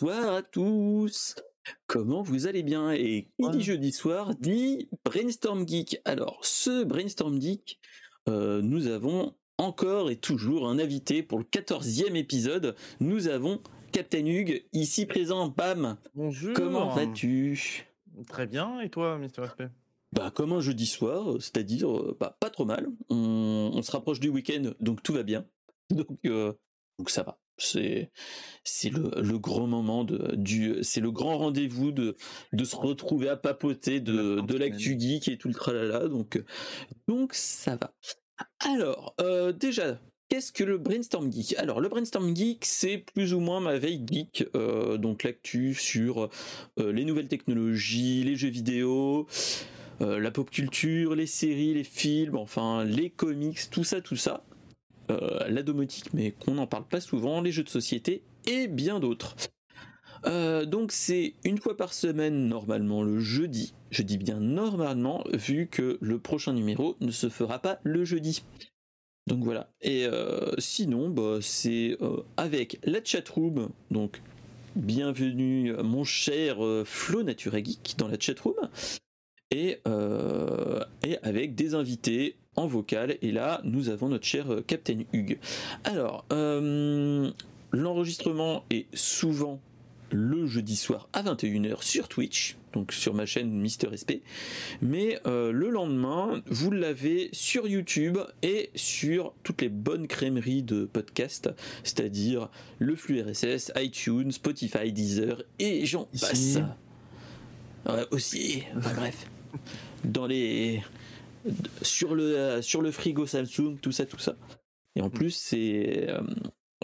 bonsoir à tous. Comment vous allez bien? Et qui dit jeudi soir dit Brainstorm Geek. Alors, ce Brainstorm Geek, euh, nous avons encore et toujours un invité pour le 14e épisode. Nous avons Captain Hugh ici présent. Bam Bonjour. Comment vas-tu? Très bien. Et toi, Mister Respect bah, comme un jeudi soir, c'est-à-dire euh, bah, pas trop mal. On, se rapproche du week-end, donc tout va bien. Donc, euh, donc ça va c'est c'est le, le, grand moment de du c'est le grand rendez-vous de de se retrouver à papoter de de l'actu geek et tout le tralala donc donc ça va. Alors euh, déjà Qu'est-ce que le brainstorm geek? Alors le brainstorm geek, c'est plus ou moins ma veille geek, euh, donc l'actu sur euh, les nouvelles technologies, les jeux vidéo, la pop culture, les séries, les films, enfin les comics, tout ça, tout ça. Euh, la domotique, mais qu'on n'en parle pas souvent, les jeux de société et bien d'autres. Euh, donc c'est une fois par semaine normalement le jeudi. Je dis bien normalement vu que le prochain numéro ne se fera pas le jeudi. Donc voilà. Et euh, sinon, bah, c'est avec la chatroom. Donc bienvenue mon cher Flo Natura Geek dans la chatroom. Et, et avec des invités en vocal. Et là, nous avons notre cher euh, Captain Hugh. Alors, euh, l'enregistrement est souvent le jeudi soir à 21h sur Twitch, donc sur ma chaîne Mister SP. Mais euh, le lendemain, vous l'avez sur YouTube et sur toutes les bonnes crèmeries de podcast, c'est-à-dire le flux RSS, iTunes, Spotify, Deezer et j'en passe. aussi, enfin bref. Dans les sur le, euh, sur le frigo Samsung, tout ça, tout ça. Et en mm. plus, c'est. Euh,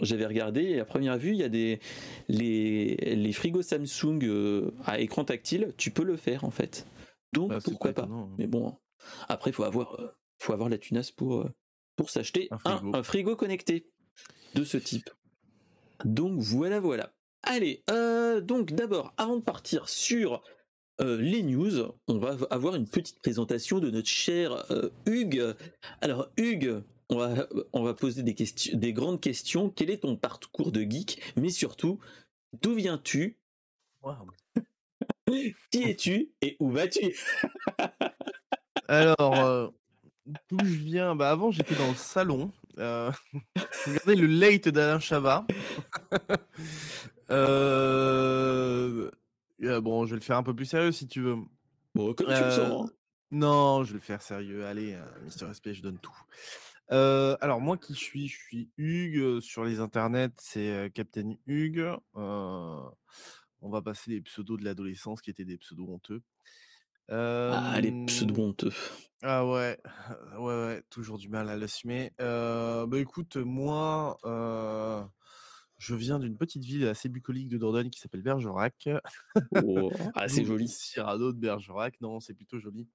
j'avais regardé, à première vue, il y a des. Les, les frigos Samsung euh, à écran tactile, tu peux le faire en fait. Donc bah, pourquoi pas. Hein. Mais bon, après, il faut avoir, faut avoir la tunasse pour, pour s'acheter un, frigo. connecté de ce type. Donc voilà, voilà. Allez, donc d'abord, avant de partir sur euh, les news, on va avoir une petite présentation de notre cher euh, Hugues. Alors Hugues, on va, on va poser des, questions, des grandes questions. Quel est ton parcours de geek? Mais surtout, d'où viens-tu? Qui es-tu et où vas-tu? Alors, euh, d'où je viens? Bah Avant, j'étais dans le salon. je regardais le late d'Alain Chabat. euh bon, je vais le faire un peu plus sérieux si tu veux. Bon, comme tu le sens. Hein. Non, je vais le faire sérieux. Allez, Mister SP, je donne tout. alors moi qui suis, je suis Hugues sur les internets, c'est Captain Hugues. on va passer les pseudos de l'adolescence qui étaient des pseudos honteux. ah les pseudos honteux. Ah ouais, ouais, ouais, toujours du mal à l'assumer. bah écoute, moi, je viens d'une petite ville assez bucolique de Dordogne qui s'appelle Bergerac. Oh, assez joli. Cyrano de Bergerac, non, c'est plutôt joli.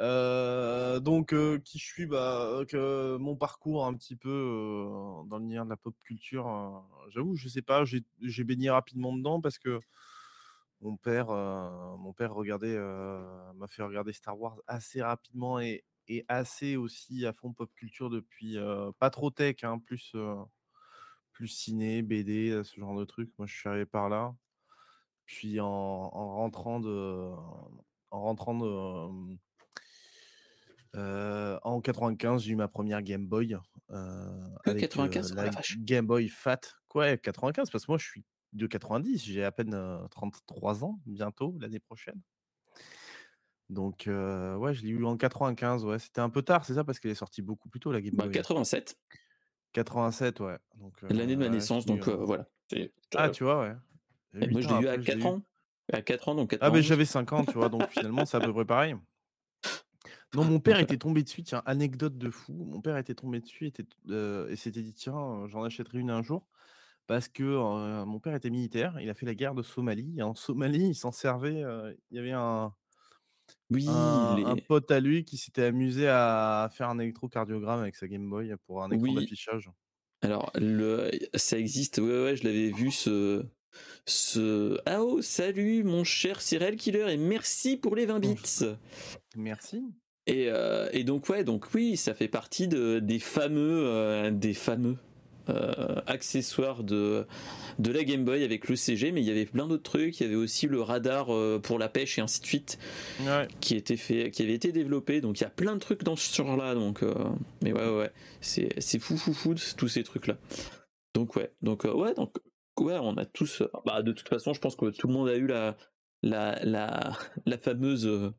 Euh, donc, euh, qui je suis bah, que Mon parcours un petit peu euh, dans l'univers de la pop culture, j'avoue, je sais pas, j'ai baigné rapidement dedans parce que mon père, mon père regardait, m'a fait regarder Star Wars assez rapidement et, et, assez aussi à fond pop culture depuis pas trop tech, hein, plus plus ciné, BD, ce genre de trucs. Moi, je suis arrivé par là. Puis en, rentrant de, en rentrant de, en 95, j'ai eu ma première Game Boy. Euh, 95, la, Game Boy Fat. Quoi, 95 Parce que moi, je suis de 90. J'ai à peine 33 ans, bientôt, l'année prochaine. Donc, ouais, je l'ai eu en 95. Ouais, c'était un peu tard, c'est ça, parce qu'elle est sortie beaucoup plus tôt, la Game bah, Boy. 87. 87, ouais. L'année de ma naissance, donc voilà. Ah, tu vois, ouais. moi, je l'ai eu à 4 ans. À 4 ans, donc 4 Ah, mais j'avais 5 ans, tu vois, donc finalement, c'est à peu près pareil. Non, mon père était tombé dessus, tiens, anecdote de fou. Mon père était tombé dessus était, et s'était dit, tiens, j'en achèterai une un jour. Parce que mon père était militaire, il a fait la guerre de Somalie. Et en Somalie, il s'en servait. il y avait un, oui, un, pote à lui qui s'était amusé à faire un électrocardiogramme avec sa Game Boy pour un écran d'affichage. Alors, le, ça existe, ouais, ouais, je l'avais vu ce. ce... Ah oh, salut mon cher Cyril Killer et merci pour les 20 bits. Merci. Et, euh, et donc, ouais, donc oui, ça fait partie de, des fameux. Euh, des fameux. Accessoire de, de la Game Boy avec le CG, mais il y avait plein d'autres trucs. Il y avait aussi le radar pour la pêche et ainsi de suite qui, était fait, qui avait été développé. Donc il y a plein de trucs dans ce genre-là. Donc, mais ouais, ouais, c'est, c'est fou, fou, fou, tous ces trucs-là. Donc ouais, donc ouais, donc ouais, on a tous. Bah, de toute façon, je pense que tout le monde a eu la, la, la, la fameuse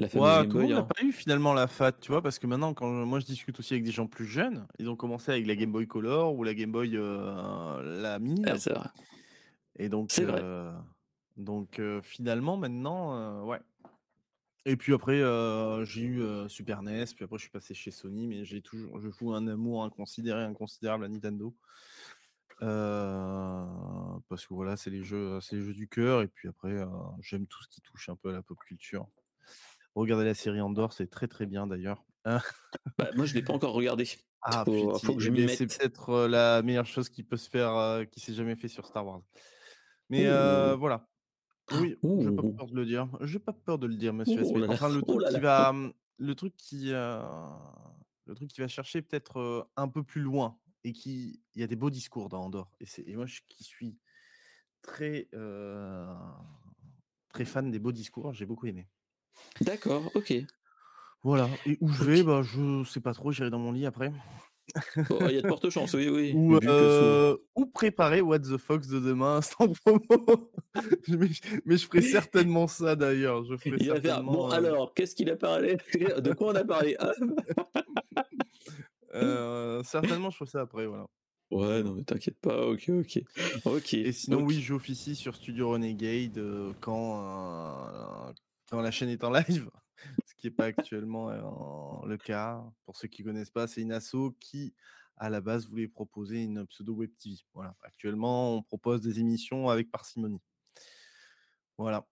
la ouais, tout le monde n'a hein. pas eu finalement la FAT, tu vois, parce que maintenant, quand moi je discute aussi avec des gens plus jeunes, ils ont commencé avec la Game Boy Color ou la Game Boy euh, la Mini. c'est vrai. Et donc, c'est vrai. Euh, donc euh, finalement, maintenant, ouais. Et puis après, j'ai eu Super NES, puis après je suis passé chez Sony, mais j'ai toujours, je fous un amour inconsidéré, inconsidérable à Nintendo. parce que voilà, c'est les jeux, c'est les jeux du cœur, et puis après, j'aime tout ce qui touche un peu à la pop culture. Regardez la série Andorre, c'est très très bien d'ailleurs. Bah, moi, je l'ai pas encore regardé. Ah, faut, faut que je m'y mette. C'est peut-être la meilleure chose qui peut se faire, qui s'est jamais fait sur Star Wars. Mais voilà. Oui, je n'ai pas peur de le dire. Je n'ai pas peur de le dire, monsieur. enfin, le truc qui va, le truc qui, le truc qui va chercher peut-être un peu plus loin et qui, il y a des beaux discours dans Andorre. Et, et moi, je, qui suis très, très fan des beaux discours, j'ai beaucoup aimé. D'accord, OK. Voilà. Et où je vais, bah, je sais pas trop, j'irai dans mon lit après. il y a de fortes chances, oui, oui. Ou, euh, préparer What the Fox de demain sans promo. mais, je ferai certainement ça d'ailleurs. Je ferai bon, euh alors, qu'est-ce qu'il a parlé? De quoi on a parlé? Ah. euh, Certainement, je ferai ça après, voilà. Ouais, non, mais t'inquiète pas, ok, ok. ok. Et sinon, oui, j'officie sur Studio Renegade quand, quand la chaîne est en live, ce qui n'est pas actuellement le cas. Pour ceux qui ne connaissent pas, c'est une asso qui, à la base, voulait proposer une pseudo web TV. Voilà. Actuellement, on propose des émissions avec parcimonie. Voilà.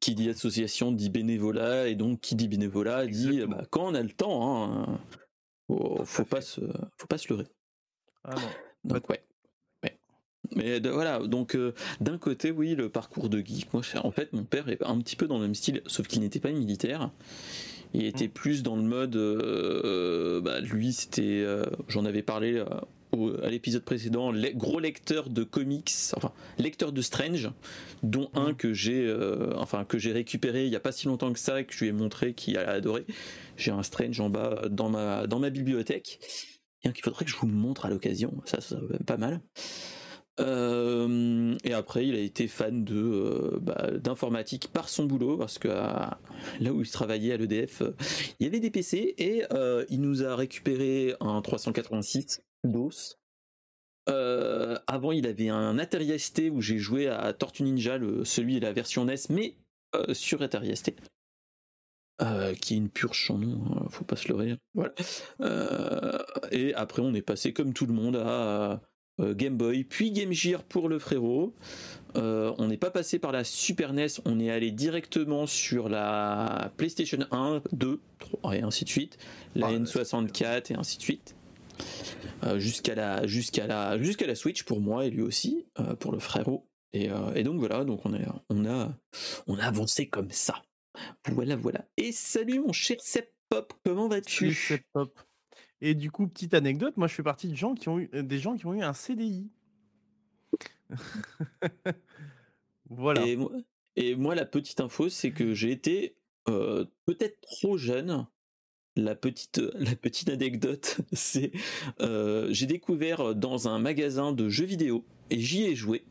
Qui dit association dit bénévolat, et donc qui dit bénévolat dit bah, quand on a le temps. Hein, faut, pas se, faut pas se leurrer. Ah non. Donc, ouais. Mais voilà, donc euh, d'un côté, oui, le parcours de geek, moi, en fait, mon père est un petit peu dans le même style, sauf qu'il n'était pas militaire. Il était mmh. plus dans le mode, euh, bah, lui, c'était, euh, j'en avais parlé à l'épisode précédent, gros lecteur de comics, enfin lecteur de Strange, dont un mmh. que j'ai, enfin que j'ai récupéré il n'y a pas si longtemps que ça, que je lui ai montré, qu'il a adoré. J'ai un Strange en bas dans ma dans ma bibliothèque, et qu'il faudrait que je vous montre à l'occasion. Ça, ça va pas mal. Euh, et après, il a été fan euh, bah, d'informatique par son boulot parce que là où il travaillait à l'EDF, euh, il y avait des PC et il nous a récupéré un 386 DOS. avant, il avait un Atari ST où j'ai joué à Tortue Ninja, le, celui la version NES, mais sur Atari ST. qui est une purge sans nom, hein, faut pas se leurrer. Voilà. et après, on est passé comme tout le monde à Game Boy, puis Game Gear pour le frérot. Euh, on n'est pas passé par la Super NES, on est allé directement sur la PlayStation 1, 2, 3 et ainsi de suite, la ah, N64 et ainsi de suite. Euh, jusqu'à la jusqu'à la jusqu'à la Switch pour moi et lui aussi pour le frérot. Et, donc voilà donc on a on a on a avancé comme ça. Voilà voilà. Et salut mon cher Sep Pop comment vas-tu? Pop et du coup, petite anecdote, moi je fais partie de gens qui ont eu, des gens qui ont eu un CDI. voilà. Et moi, la petite info, c'est que j'ai été euh, peut-être trop jeune. La petite, la petite anecdote, c'est euh, j'ai découvert dans un magasin de jeux vidéo et j'y ai joué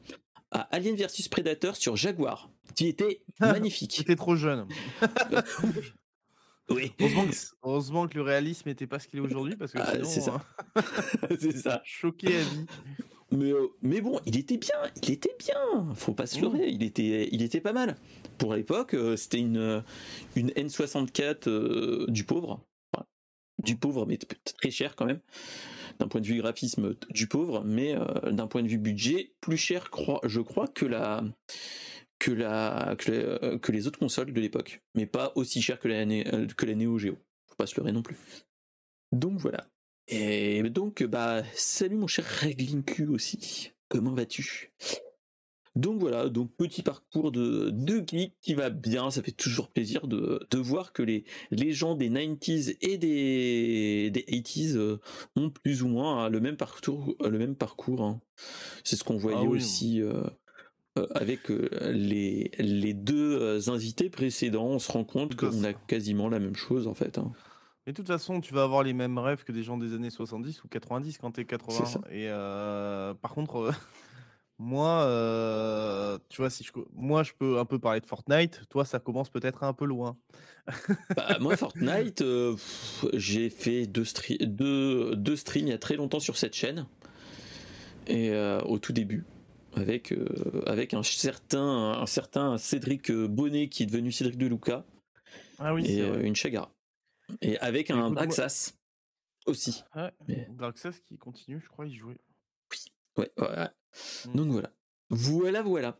à Alien vs Predator sur Jaguar, qui était magnifique. J'étais trop jeune. Oui. Heureusement que, le réalisme n'était pas ce qu'il est aujourd'hui, parce que ah, c'est ça. Euh, c'est ça. Choqué à vie. Mais, euh, mais bon, il était bien, il était bien. Faut pas se mmh. leurrer, il était, il était pas mal. Pour l'époque, euh, c'était une, une N64 du pauvre. du pauvre, mais très cher quand même. D'un point de vue graphisme, du pauvre, mais d'un point de vue budget, plus cher, je crois, que la que, la, euh, que, les, autres consoles de l'époque, mais pas aussi cher que la, euh, que la Neo Geo. Faut pas se leurrer non plus. Donc voilà. Et donc, bah, salut mon cher Q aussi. Comment vas-tu? Donc voilà, donc petit parcours de, de geek qui va bien, ça fait toujours plaisir de, de voir que les, les gens des 90s et des, des 80s euh, ont plus ou moins hein, le même parcours. Le même parcours hein. C'est ce qu'on voyait Ah oui. aussi euh, avec euh, les, les deux euh, invités précédents. On se rend compte qu'on a quasiment la même chose en fait. hein. Mais de toute façon, tu vas avoir les mêmes rêves que des gens des années 70 ou 90 quand t'es 80. ça. Et euh, par contre, euh, moi, euh, tu vois, si je, moi, je peux un peu parler de Fortnite. Toi, ça commence peut-être un peu loin. Bah, moi, Fortnite, euh, j'ai fait deux, deux, deux streams il y a très longtemps sur cette chaîne. Et euh, au tout début, avec, euh, avec un, certain, un certain Cédric Bonnet qui est devenu Cédric de Luca Ah oui, et c'est euh, vrai. une Chagara. Et avec un Écoute, moi- Braxas aussi. Ouais. mais- Darksas qui continue, je crois, il jouait. Ouais, ouais, ouais. Mm. Donc voilà. Voilà, voilà.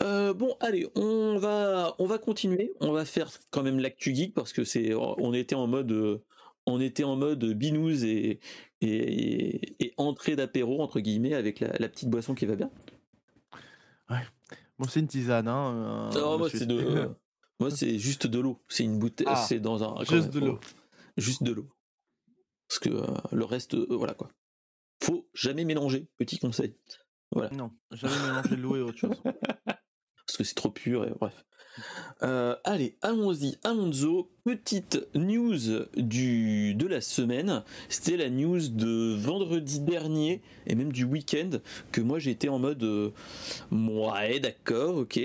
Euh, bon, allez, on va, on va continuer. On va faire quand même l'actu geek parce que c'est, on était en mode, euh, on était en mode binous et, et, et entrée d'apéro entre guillemets avec la, la petite boisson qui va bien. Bon, c'est une tisane, hein. euh, Non, moi c'est de, moi c'est juste de l'eau. C'est une bouteille, Ah, c'est dans un, juste de l'eau. juste de l'eau. Parce que euh, le reste, euh, voilà quoi. Faut jamais mélanger. Petit conseil. Non, jamais mélanger l'eau et autre chose. parce que c'est trop pur et bref. Euh, allez, allons-y, Alonso, petite news du, de la semaine. C'était la news de vendredi dernier et même du week-end que moi j'étais en mode euh, ouais, d'accord, ok.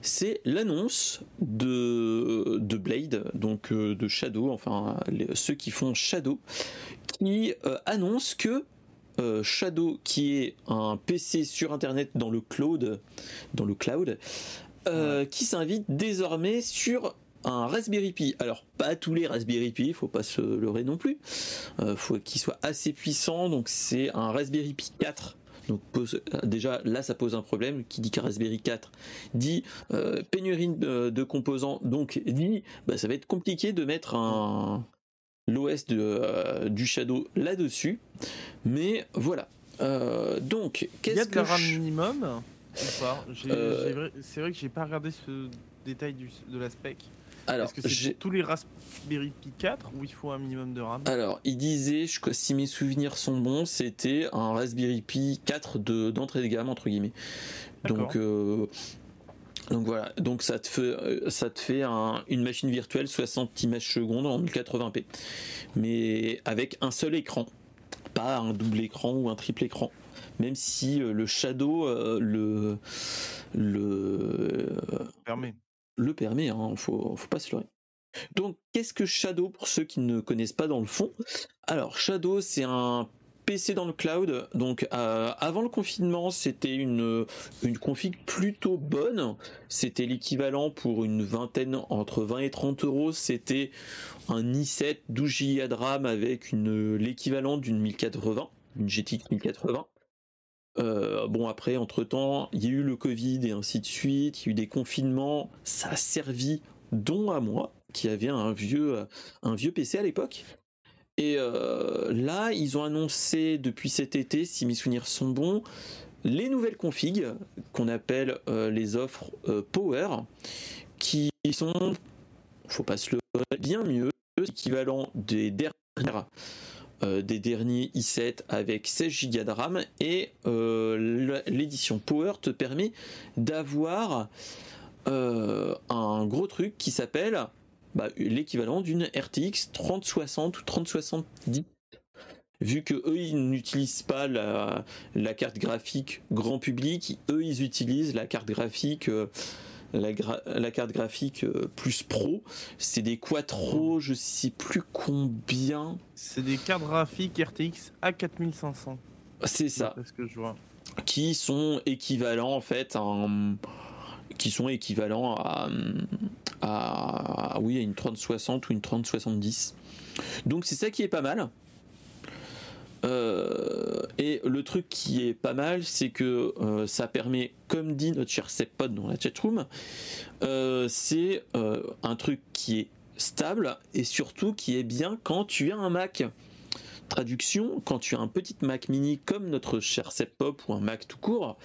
C'est l'annonce de, de Blade, donc euh, de Shadow, enfin ceux qui font Shadow, qui annonce que euh, Shadow, qui est un PC sur internet dans le cloud, dans le cloud, euh, qui s'invite désormais sur un Raspberry Pi. Alors pas tous les Raspberry Pi, faut pas se leurrer non plus. Euh, faut qu'il soit assez puissant. Donc c'est un Raspberry Pi 4. Donc pose- déjà là ça pose un problème. Qui dit qu'un Raspberry 4 dit euh, pénurie de, de composants. Donc dit bah, ça va être compliqué de mettre un l'OS euh, du Shadow là-dessus. Mais voilà. Euh, donc Il y qu'est-ce a de que la RAM je- minimum Euh, C'est vrai que j'ai pas regardé ce détail du, de la spec. alors que c'est tous les Raspberry Pi 4 ou il faut un minimum de RAM? Alors, il disait, je, si mes souvenirs sont bons, c'était un Raspberry Pi 4 de, d'entrée de gamme, entre guillemets. Donc, euh, donc voilà, donc ça te fait, euh, ça te fait un- une machine virtuelle 60 images secondes en 1080p. Mais avec un seul écran, pas un double écran ou un triple écran. Même si euh, le Shadow euh, le, le, Fermé. le permet, hein, faut, faut pas se leurrer. Donc, qu'est-ce que Shadow pour ceux qui ne connaissent pas dans le fond? Alors, Shadow, c'est un PC dans le cloud. Donc, euh, avant le confinement, c'était une, une config plutôt bonne. C'était l'équivalent pour une vingtaine, entre 20 et 30 euros. C'était un i7 12 Go de RAM avec une, l'équivalent d'une 1080, une GTX 1080. Euh, bon après, entre temps, il y a eu le Covid et ainsi de suite, il y a eu des confinements, ça a servi, dont à moi, qui avait un vieux, un vieux PC à l'époque. Et euh, là, ils ont annoncé depuis cet été, si mes souvenirs sont bons, les nouvelles configs qu'on appelle euh, les offres euh, Power, qui sont, faut pas se le bien mieux, équivalent des des derniers i7 avec 16 Go de RAM. Et l'édition Power te permet d'avoir un gros truc qui s'appelle bah, l'équivalent d'une RTX 3060 ou 3070 vu que eux ils n'utilisent pas la, la carte graphique grand public eux ils utilisent la carte graphique euh, la, gra- la carte graphique euh, plus pro c'est des quattro je sais plus combien C'est des cartes graphiques RTX A4500. c'est ça C'est ce que je vois. qui sont équivalents en fait à un- qui sont équivalents à, oui à une 3060 ou une 3070 donc c'est ça qui est pas mal. Euh, et le truc qui est pas mal c'est que euh, ça permet comme dit notre cher Seppod dans la chatroom euh, c'est euh, un truc qui est stable et surtout qui est bien quand tu as un Mac. Traduction, quand tu as un petit Mac mini comme notre cher Seppop ou un Mac tout court,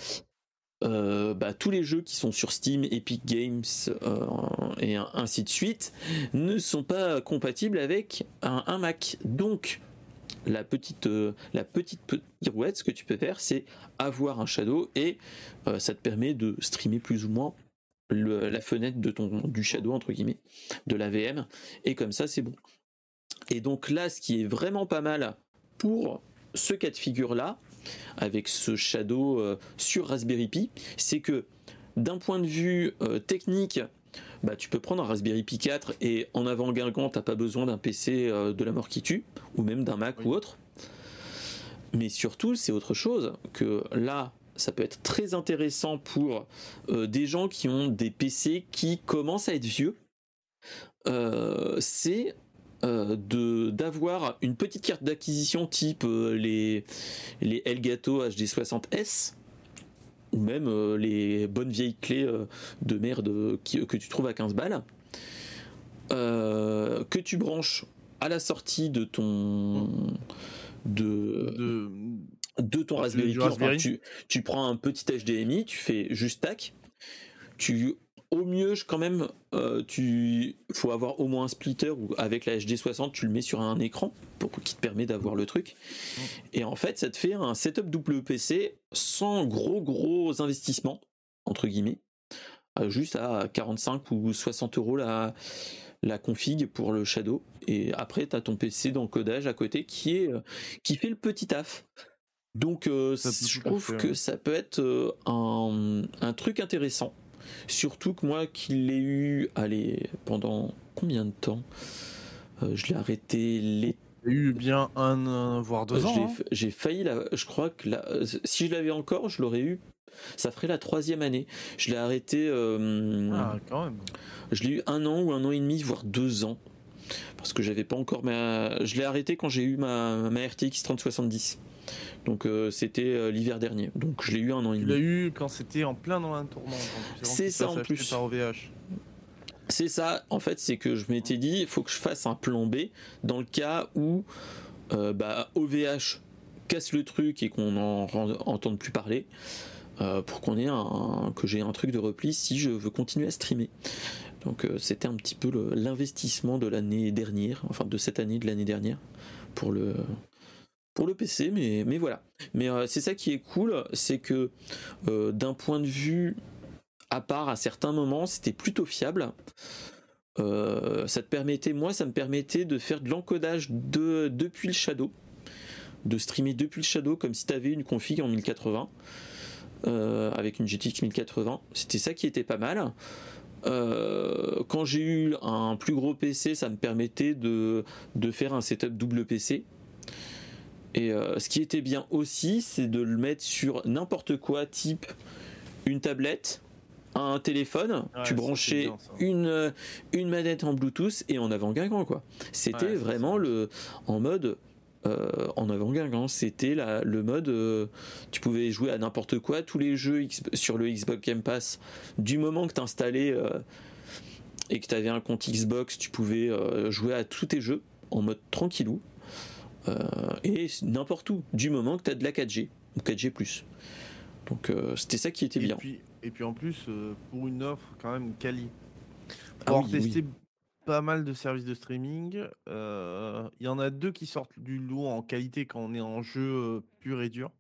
bah, tous les jeux qui sont sur Steam, Epic Games et ainsi de suite ne sont pas compatibles avec un, Mac. Donc la petite, la petite pirouette, ce que tu peux faire, c'est avoir un Shadow et ça te permet de streamer plus ou moins la fenêtre de ton, du shadow, entre guillemets, de la VM, et comme ça, c'est bon. Et donc là, ce qui est vraiment pas mal pour ce cas de figure-là, avec ce shadow euh, sur Raspberry Pi, c'est que d'un point de vue euh, technique, bah, tu peux prendre un Raspberry Pi 4 et en avant guingant, t'as pas besoin d'un PC euh, de la mort qui tue, ou même d'un Mac ou autre. Mais surtout, c'est autre chose que là, ça peut être très intéressant pour euh, des gens qui ont des PC qui commencent à être vieux. Euh, c'est d'avoir une petite carte d'acquisition type les, les Elgato HD60S ou même les bonnes vieilles clés de merde que tu trouves à 15 balles que tu branches à la sortie de ton de de ton Raspberry Pi. tu, prends un petit HDMI, tu fais juste tac. Tu, au mieux, quand même, euh, tu faut avoir au moins un splitter ou avec la HD60, tu le mets sur un écran pour qui te permet d'avoir le truc. Et en fait, ça te fait un setup WPC sans gros gros investissements entre guillemets, juste à 45 ou 60 euros la la config pour le Shadow et après tu as ton PC d'encodage à côté qui est euh, qui fait le petit taf. Donc euh, je trouve que ça peut être euh, un, truc intéressant. Surtout que moi qui l'ai eu, allez, pendant combien de temps euh, Je l'ai arrêté l'été. eu bien un, voire deux ans. Hein. J'ai failli, la, je crois que la, si je l'avais encore, je l'aurais eu. Ça ferait la troisième année. Je l'ai arrêté. ah, quand même. Je l'ai eu un an ou un an et demi, voire deux ans. Parce que j'avais pas encore ma. Je l'ai arrêté quand j'ai eu ma, ma RTX 3070. Donc euh, c'était euh, l'hiver dernier. Donc je l'ai eu un an et demi. Tu l'as eu quand c'était en plein dans la tourmente. C'est ça en plus. C'est ça, en fait, c'est que je m'étais dit, il faut que je fasse un plan B dans le cas où euh, bah, OVH casse le truc et qu'on n'en entende plus parler. pour qu'on ait un, que j'ai un truc de repli si je veux continuer à streamer. Donc c'était un petit peu l'investissement de l'année dernière, enfin de cette année de l'année dernière pour le pour le PC, mais, mais voilà. Mais euh, c'est ça qui est cool, c'est que euh, d'un point de vue à part, à certains moments, c'était plutôt fiable. Euh, ça te permettait, moi, ça me permettait de faire de l'encodage de, depuis le Shadow, de streamer depuis le Shadow comme si tu avais une config en 1080 avec une GTX 1080. C'était ça qui était pas mal. quand j'ai eu un plus gros PC, ça me permettait de, de faire un setup double PC et euh, ce qui était bien aussi, c'est de le mettre sur n'importe quoi, type une tablette, un téléphone, tu branchais une, euh, une manette en Bluetooth et en avant guingant quoi. C'était vraiment le en mode euh, en avant guingant, c'était le mode tu pouvais jouer à n'importe quoi, tous les jeux sur le Xbox Game Pass du moment que tu installais et que tu avais un compte Xbox, tu pouvais jouer à tous tes jeux en mode tranquillou. Euh, et n'importe où, du moment que tu as de la 4G ou 4G+. Donc euh, c'était ça qui était bien. et puis en plus, euh, pour une offre quand même quali, pour ah tester pas mal de services de streaming, il y en a deux qui sortent du lot en qualité quand on est en jeu pur et dur.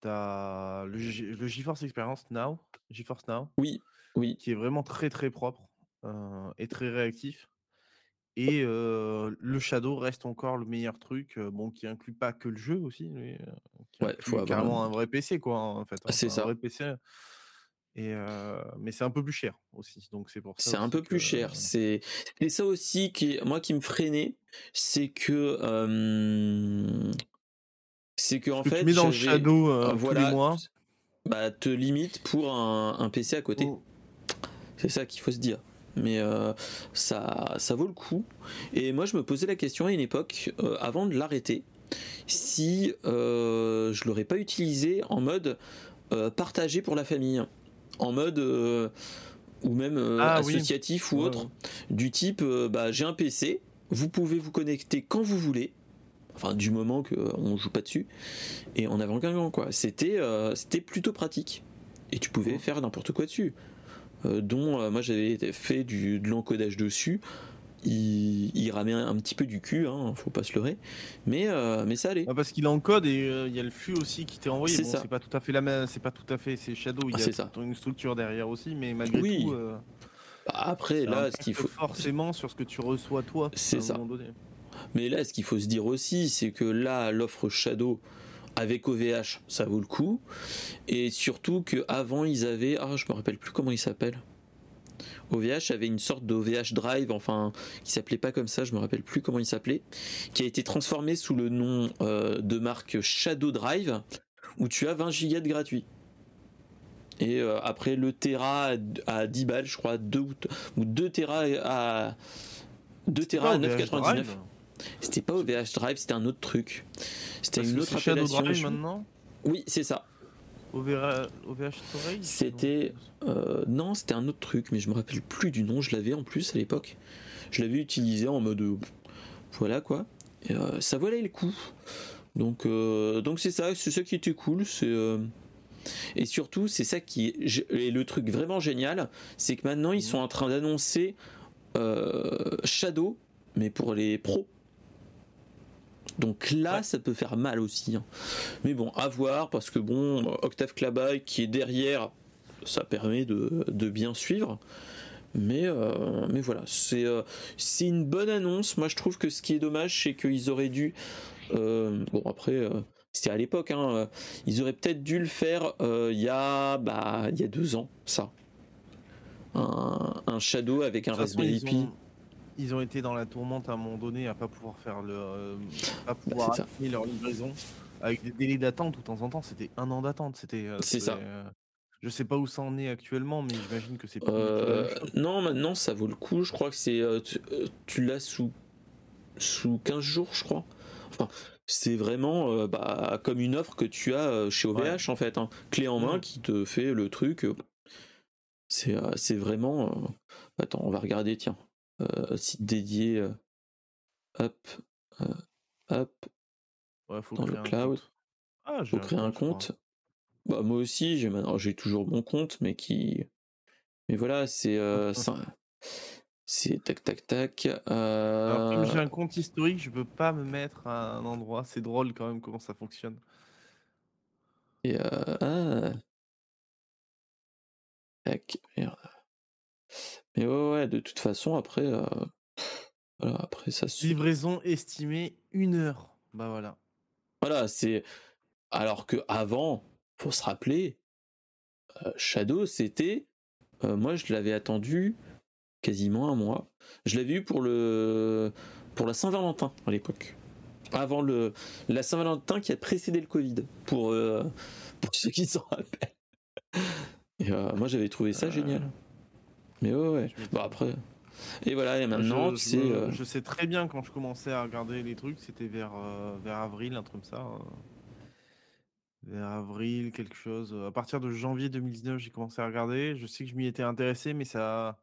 T'as le, le GeForce Experience Now, GeForce Now. Oui, oui. Qui est vraiment très très propre et très réactif. Et le Shadow reste encore le meilleur truc, bon, qui inclut pas que le jeu aussi, mais ouais, faut carrément un vrai PC, quoi, en fait. Hein, c'est ça. Un vrai PC. Et mais c'est un peu plus cher aussi, donc c'est pour ça. C'est un peu plus cher. C'est et ça aussi qui moi qui me freinait, c'est que c'est que en fait tu mets dans le Shadow voilà, tous les mois. Bah te limite pour un, un PC à côté. Oh. C'est ça qu'il faut se dire mais euh, ça, ça vaut le coup. Et moi, je me posais la question à une époque, euh, avant de l'arrêter, si euh, je l'aurais pas utilisé en mode partagé pour la famille, en mode ou même ah associatif ou autre, du type bah, j'ai un PC, vous pouvez vous connecter quand vous voulez. Enfin, du moment qu'on joue pas dessus, et en avant qu'un quoi. C'était, c'était plutôt pratique. et tu pouvais faire n'importe quoi dessus. Dont moi j'avais fait du, de l'encodage dessus il, ramait un, petit peu du cul, hein, faut pas se leurrer, mais, euh, mais ça allait. parce qu'il encode et euh, il y a le flux aussi qui t'est envoyé. C'est C'est pas tout à fait la même, c'est pas tout à fait, c'est Shadow, il y a une structure derrière aussi, mais malgré tout. Euh, bah, après, là, ce qu'il faut. Forcément sur ce que tu reçois toi. C'est ça. Mais là, ce qu'il faut se dire aussi, c'est que là, l'offre Shadow avec OVH, ça vaut le coup. Et surtout qu'avant, ils avaient. Ah, je me rappelle plus comment il s'appelle. OVH avait une sorte d'OVH Drive, enfin, qui s'appelait pas comme ça, je me rappelle plus comment il s'appelait, qui a été transformé sous le nom euh, de marque Shadow Drive, où tu as 20 Go de gratuit. Et euh, après le Tera à 10 balles, je crois, 2 ou 2 Tera à 2 Tera à 9,99. C'était pas OVH Drive, c'était un autre truc. C'était une autre appellation. Drive maintenant Oui, c'est ça. OVH Storage C'était. Euh, non, c'était un autre truc, mais je me rappelle plus du nom. Je l'avais en plus à l'époque. Je l'avais utilisé en mode. Euh, voilà quoi. Euh, ça valait le coup. Donc, donc c'est ça, c'est ça qui était cool. C'est. Et surtout, c'est ça qui est, le truc vraiment génial, c'est que maintenant ils sont en train d'annoncer Shadow, mais pour les pros. Donc là, ça peut faire mal aussi. Hein. Mais bon, à voir, parce que bon, Octave Clabaye qui est derrière, ça permet de, bien suivre. Mais, euh, mais voilà, euh, c'est une bonne annonce. Moi, je trouve que ce qui est dommage, c'est qu'ils auraient dû. Euh, bon, après, c'était à l'époque, hein, ils auraient peut-être dû le faire il y, a, bah, il y a deux ans, ça. Un, Shadow avec un Raspberry Pi ils ont été dans la tourmente à un moment donné à pas pouvoir faire le, euh, pas pouvoir bah, leur livraison avec des délais d'attente. Tout de temps en temps, c'était un an d'attente. C'était. Euh, c'est ça. Euh, je sais pas où ça en est actuellement, mais j'imagine que c'est. non, maintenant ça vaut le coup. Je crois que c'est. tu, l'as sous sous 15 jours, je crois. Enfin, c'est vraiment bah, comme une offre que tu as chez OVH en fait, hein. clé en main mmh. qui te fait le truc. C'est c'est vraiment. Attends, on va regarder. Tiens, euh, site dédié, euh, hop, euh, hop, dans le cloud. Ah, faut créer un compte. Bah, moi aussi, j'ai maintenant, j'ai toujours mon compte, mais qui, mais voilà, c'est. C'est tac tac tac. Alors, comme j'ai un compte historique, je peux pas me mettre à un endroit. C'est drôle quand même comment ça fonctionne. Et ah. Tac. Merde. Mais ouais, ouais, de toute façon, après, euh, voilà, après ça Livraison estimée une heure. Bah voilà. Voilà, c'est. Alors que avant, faut se rappeler, euh, Shadow, c'était. Euh, moi, je l'avais attendu quasiment un mois. Je l'avais eu pour le pour la Saint-Valentin à l'époque. Avant le la Saint-Valentin qui a précédé le Covid, pour, pour ceux qui s'en rappellent. Et moi, j'avais trouvé ça génial. Mais ouais, ouais. Bon, après. Et voilà, et maintenant, je, euh, je, sais très bien quand je commençais à regarder les trucs, c'était vers, euh, vers avril, un truc comme ça. Euh. vers avril, quelque chose. À partir de janvier 2019, j'ai commencé à regarder. Je sais que je m'y étais intéressé, mais ça.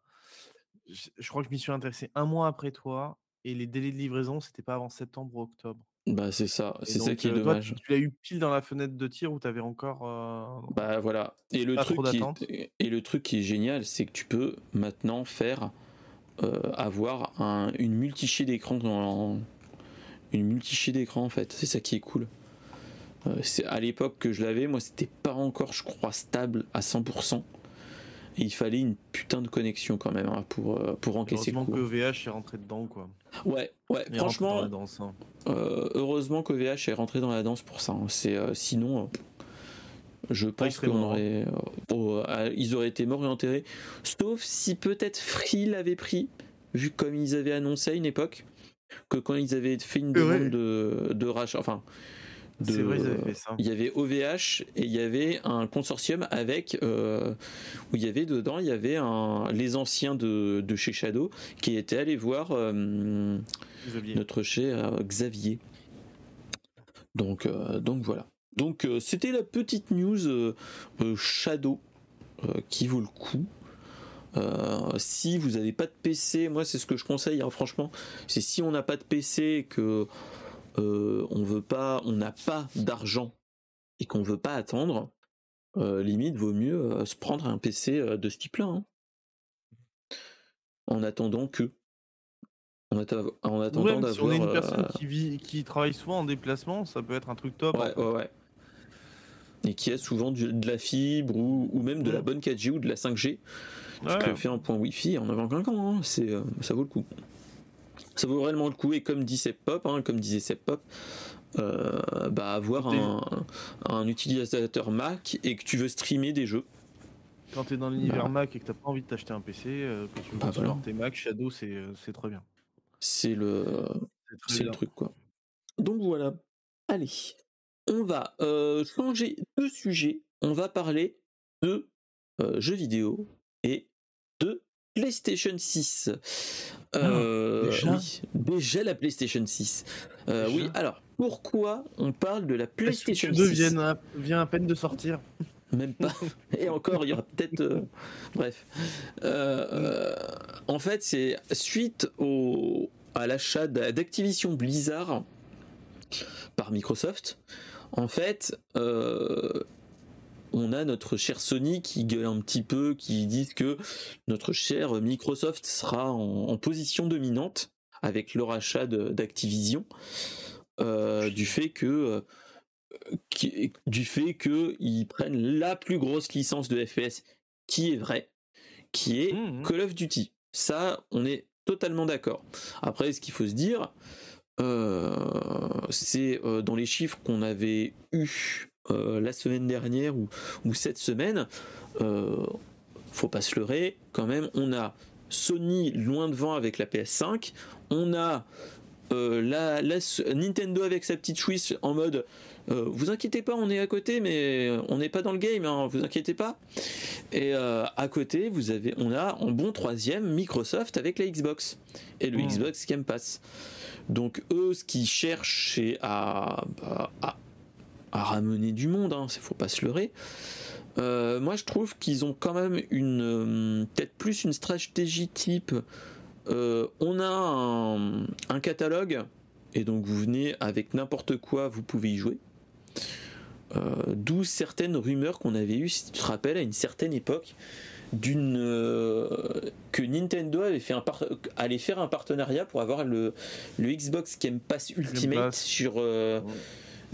Je, crois que je m'y suis intéressé un mois après toi. Et les délais de livraison, c'était pas avant septembre ou octobre. Bah c'est ça, c'est ça qui est dommage. tu l'as eu pile dans la fenêtre de tir où tu avais encore. Euh, bah voilà. Et le truc qui est, et le truc qui est génial, c'est que tu peux maintenant faire euh, avoir un, une multichée d'écran dans une multichée d'écran en fait. C'est ça qui est cool. Euh, c'est à l'époque que je l'avais, moi c'était pas encore, je crois, stable à 100% il fallait une putain de connexion quand même hein, pour, euh, pour encaisser heureusement le coup. que OVH est rentré dedans quoi. Ouais, ouais, franchement. Hein. Euh, heureusement qu'OVH est rentré dans la danse pour ça. Hein. C'est euh, sinon, je pense qu'on aurait, oh, ils auraient été morts et enterrés. Sauf si peut-être Free l'avait pris, vu comme ils avaient annoncé à une époque que quand ils avaient fait une demande de, de rachat, enfin il y avait OVH et il y avait un consortium avec euh, où il y avait dedans, il y avait un, les anciens de, chez Shadow qui étaient allés voir euh, notre cher Xavier. Donc, euh, donc voilà. Donc c'était la petite news Shadow qui vaut le coup. si vous n'avez pas de PC, moi c'est ce que je conseille, hein, franchement, c'est si on n'a pas de PC que euh, on veut pas, on n'a pas d'argent et qu'on veut pas attendre, limite, vaut mieux se prendre un PC de ce type-là. Hein. En attendant que. En, attendant d'avoir. Si on est une personne qui, vit, qui travaille souvent en déplacement, ça peut être un truc top. Ouais, ouais, ouais. Et qui a souvent de la fibre ou, même de la bonne 4G ou de la 5G. Ce que fait un point Wi-Fi en avant clinquant, hein. c'est, ça vaut le coup. Ça vaut réellement le coup. Et comme dit Pop, hein, comme disait Sep Pop, euh, bah, avoir un, utilisateur Mac et que tu veux streamer des jeux. Quand tu es dans l'univers bah. Mac et que tu pas envie de t'acheter un PC, euh, que tu veux bah, tes Mac, Shadow, euh, c'est très bien. C'est le, c'est le truc quoi. Donc voilà. Allez, on va changer de sujet. On va parler de jeux vidéo et de PlayStation 6. Euh, déjà, déjà la PlayStation 6. Euh, oui, alors pourquoi on parle de la PlayStation 6 vient, vient à peine de sortir. Même pas. Et encore, il y aura peut-être. Euh, bref. en fait, c'est suite au, à l'achat d'Activision Blizzard par Microsoft. En fait, on a notre cher Sony qui gueule un petit peu, qui dit que notre cher Microsoft sera en, position dominante avec le rachat d'Activision, euh, du fait que du fait qu'ils prennent la plus grosse licence de FPS qui est vrai, qui est mmh, mmh. Call of Duty. Ça, on est totalement d'accord. Après, ce qu'il faut se dire, euh, c'est euh, dans les chiffres qu'on avait eus euh, la semaine dernière ou, cette semaine, euh, faut pas se leurrer, quand même, on a Sony loin devant avec la PS5, on a euh, la, Nintendo avec sa petite Switch en mode vous inquiétez pas, on est à côté, mais on n'est pas dans le game, hein, vous inquiétez pas. Et à côté, vous avez, on a en bon troisième Microsoft avec la Xbox et le. Xbox Game Pass. Donc eux, ce qu'ils cherchent, c'est à, bah, à à ramener du monde, hein, faut pas se leurrer. Euh, moi, je trouve qu'ils ont quand même une euh, peut-être plus une stratégie type. Euh, on a un, catalogue et donc vous venez avec n'importe quoi, vous pouvez y jouer. D'où certaines rumeurs qu'on avait eues, si tu te rappelles, à une certaine époque, d'une que Nintendo avait fait un allait faire un partenariat pour avoir le, le Xbox Game Pass Ultimate sur sur,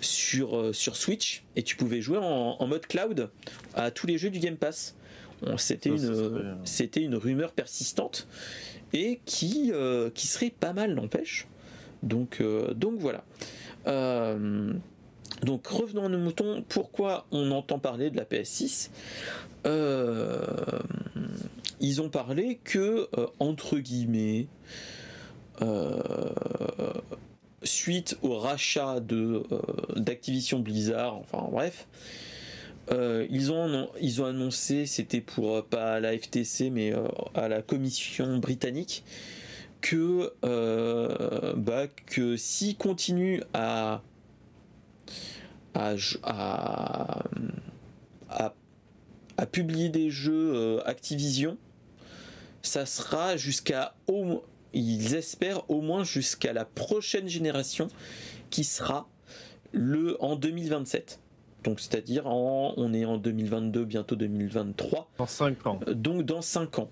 sur Switch et tu pouvais jouer en, mode cloud à tous les jeux du Game Pass. C'était une, c'était une rumeur persistante et qui, euh, qui serait pas mal, n'empêche. Donc, euh, donc voilà. donc revenons à nos moutons. Pourquoi on entend parler de la PS6 Ils ont parlé que, entre guillemets, suite au rachat de euh, d'Activision Blizzard, enfin bref, euh, ils, ont, ils ont annoncé, c'était pour euh, pas à la FTC mais à la commission britannique, que, bah, que s'ils continuent à à, à, à, publier des jeux Activision, ça sera jusqu'à au, ils espèrent au moins jusqu'à la prochaine génération qui sera le en 2027. Donc c'est-à-dire en on est en 2022 bientôt 2023. Dans 5 ans. Euh, donc dans 5 ans.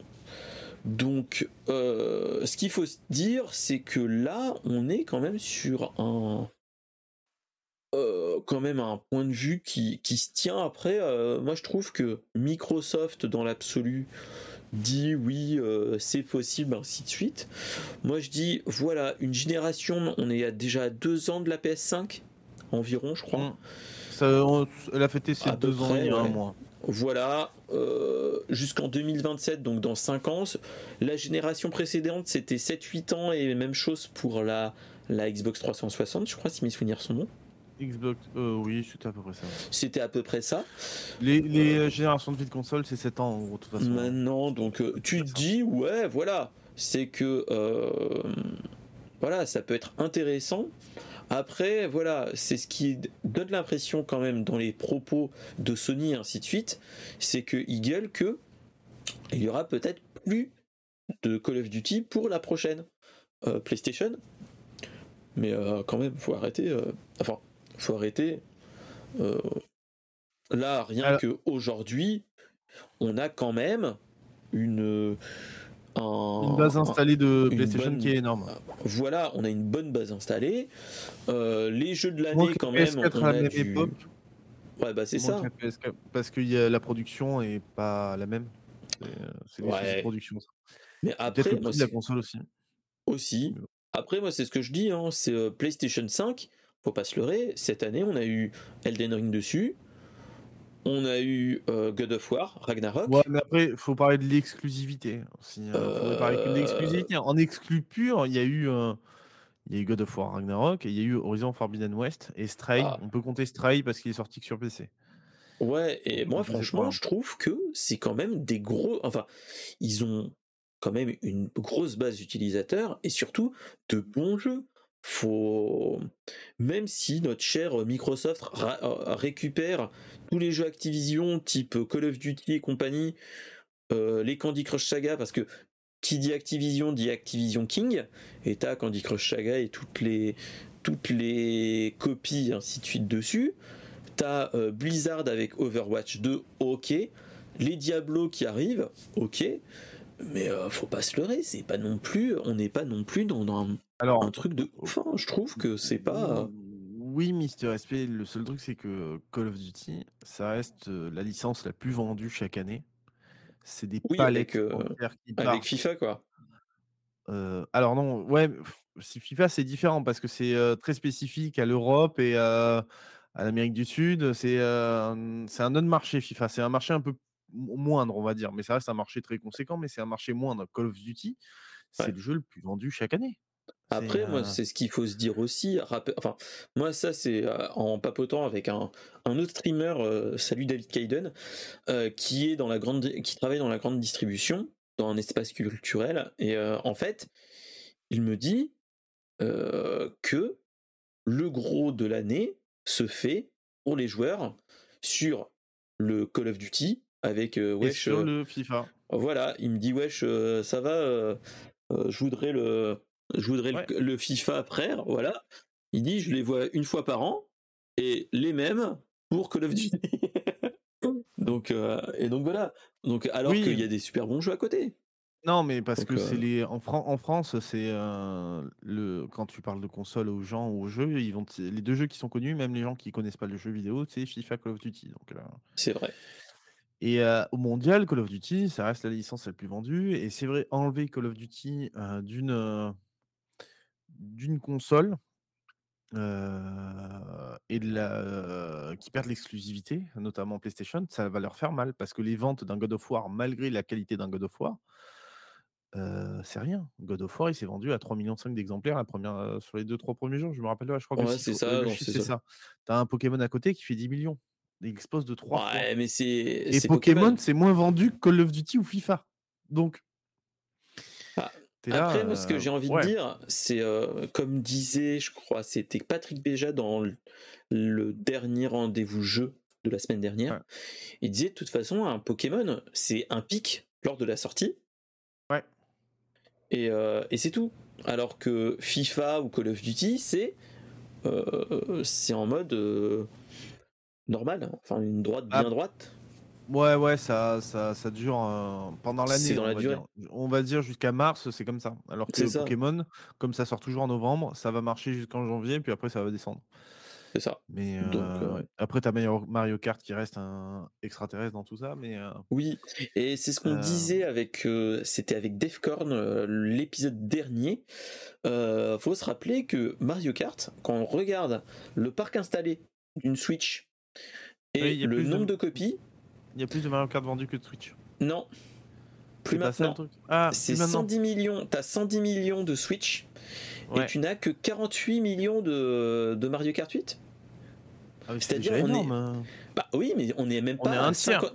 Donc euh, ce qu'il faut se dire c'est que là on est quand même sur un euh, quand même un point de vue qui, qui se tient après moi je trouve que Microsoft dans l'absolu dit oui, euh, c'est possible, ainsi de suite. Moi, je dis voilà, une génération, on est à déjà deux ans de la PS5, environ, je crois. Mmh. Ça, elle a fêté ses deux ans il y a un mois. Voilà, euh, jusqu'en 2027, donc dans 5 ans. La génération précédente, c'était 7-8 ans et même chose pour la, la Xbox 360, je crois, si mes souvenirs sont bons. Xbox, euh, oui, c'était à peu près ça. C'était à peu près ça. Les, euh, générations de vie de console, c'est 7 ans en gros, de toute façon. Maintenant, donc euh, tu te dis, ouais, voilà, c'est que voilà, ça peut être intéressant. Après, voilà, c'est ce qui donne l'impression quand même dans les propos de Sony et ainsi de suite, c'est qu'ils gueulent que il y aura peut-être plus de Call of Duty pour la prochaine PlayStation. Mais quand même, faut arrêter. enfin, faut arrêter. Euh, Là, rien que aujourd'hui, on a quand même une une base installée de PlayStation qui est énorme. Voilà, on a une bonne base installée. Euh, les jeux de l'année, quand même, on a même du... Ouais, bah c'est ça. Parce que y a, la production est pas la même. C'est euh, des ouais. production. Mais après, le prix de la console aussi. Aussi. Après, moi, c'est ce que je dis. Hein, c'est euh, PlayStation 5. Faut pas se leurrer. Cette année, on a eu Elden Ring dessus. On a eu euh, God of War, Ragnarok. Ouais, mais après, il faut parler de l'exclusivité. Hein. parler de l'exclusivité. En exclu pur, il y a eu. Il y a eu God of War Ragnarok et il y a eu Horizon Forbidden West et Stray. Ah. On peut compter Stray parce qu'il est sorti que sur PC. Ouais, et moi franchement, je trouve que c'est quand même des gros. Enfin, ils ont quand même une grosse base d'utilisateurs et surtout de bons jeux. Faut même si notre cher Microsoft euh, récupère tous les jeux Activision type Call of Duty et compagnie, euh, les Candy Crush Saga, parce que qui dit Activision dit Activision King, et t'as Candy Crush Saga et toutes les copies ainsi de suite dessus. T'as euh, Blizzard avec Overwatch 2, ok. Les Diablo qui arrivent, ok. Mais euh, faut pas se leurrer, c'est pas non plus, on n'est pas non plus dans, un, Alors, un truc de ouf. Hein. Je trouve que c'est pas. Oui, Mister SP, le seul truc c'est que Call of Duty, ça reste euh, la licence la plus vendue chaque année. C'est des oui, palettes avec, FIFA quoi. alors non, ouais, si FIFA c'est différent parce que c'est très spécifique à l'Europe et à l'Amérique du Sud. C'est c'est un autre marché FIFA. C'est un marché un peu moindre, on va dire, mais ça reste un marché très conséquent, mais c'est un marché moindre. Call of Duty, c'est le jeu le plus vendu chaque année. Après, moi, c'est ce qu'il faut se dire aussi. Enfin, moi, ça, c'est en papotant avec un, un autre streamer, salut David Kaiden, qui est dans la grande, qui travaille dans la grande distribution, dans un espace culturel, et en fait, il me dit que le gros de l'année se fait pour les joueurs sur le Call of Duty avec wesh, sur le FIFA. Voilà, il me dit wesh, ça va, je voudrais le je voudrais le, FIFA après, voilà. Il dit, je les vois une fois par an, et les mêmes pour Call of Duty. donc, euh, et donc voilà. Donc, alors qu'il y a des super bons jeux à côté. Non, mais parce que c'est euh les en, en France, c'est euh, le quand tu parles de console aux gens aux jeux, ils vont les deux jeux qui sont connus, même les gens qui connaissent pas le jeu vidéo, c'est FIFA Call of Duty. Donc c'est vrai. Et au mondial, Call of Duty, ça reste la licence la plus vendue. Et c'est vrai, enlever Call of Duty d'une d'une console et de la, qui perdent l'exclusivité, notamment PlayStation, ça va leur faire mal parce que les ventes d'un God of War, malgré la qualité d'un God of War, c'est rien. God of War, il s'est vendu à 3,5 millions d'exemplaires la première, sur les 2-3 premiers jours. Je me rappelle, je crois que c'est ça. C'est ça. Tu as un Pokémon à côté qui fait 10 millions. Il explose de 3 ouais, fois. mais c'est. Et Pokémon, c'est moins vendu que Call of Duty ou FIFA. Donc, après, moi, ce que j'ai envie de dire, c'est comme disait, je crois, c'était Patrick Béja dans le, dernier rendez-vous jeu de la semaine dernière. Il disait de toute façon, un Pokémon, c'est un pic lors de la sortie. Ouais. Et, et c'est tout. Alors que FIFA ou Call of Duty, c'est c'est en mode normal, enfin une droite bien droite. Ouais, ouais, ça, ça, ça dure euh, pendant l'année. dans la durée. On va dire jusqu'à mars, c'est comme ça. Alors que Pokémon, comme ça sort toujours en novembre, ça va marcher jusqu'en janvier, puis après ça va descendre. C'est ça. Mais euh, après, tu as Mario, Kart qui reste un extraterrestre dans tout ça. Mais euh, Oui, et c'est ce qu'on disait avec. C'était avec Defcorn, l'épisode dernier. faut se rappeler que Mario Kart, quand on regarde le parc installé d'une Switch et le nombre de copies, il y a plus de Mario Kart vendus que de Switch. Non. Plus maintenant. Ah, c'est 110 millions. T'as 110 millions de Switch et tu n'as que 48 millions de, de Mario Kart 8. Ah C'est-à-dire on est. Hein. Bah oui, mais on est même pas. à 50...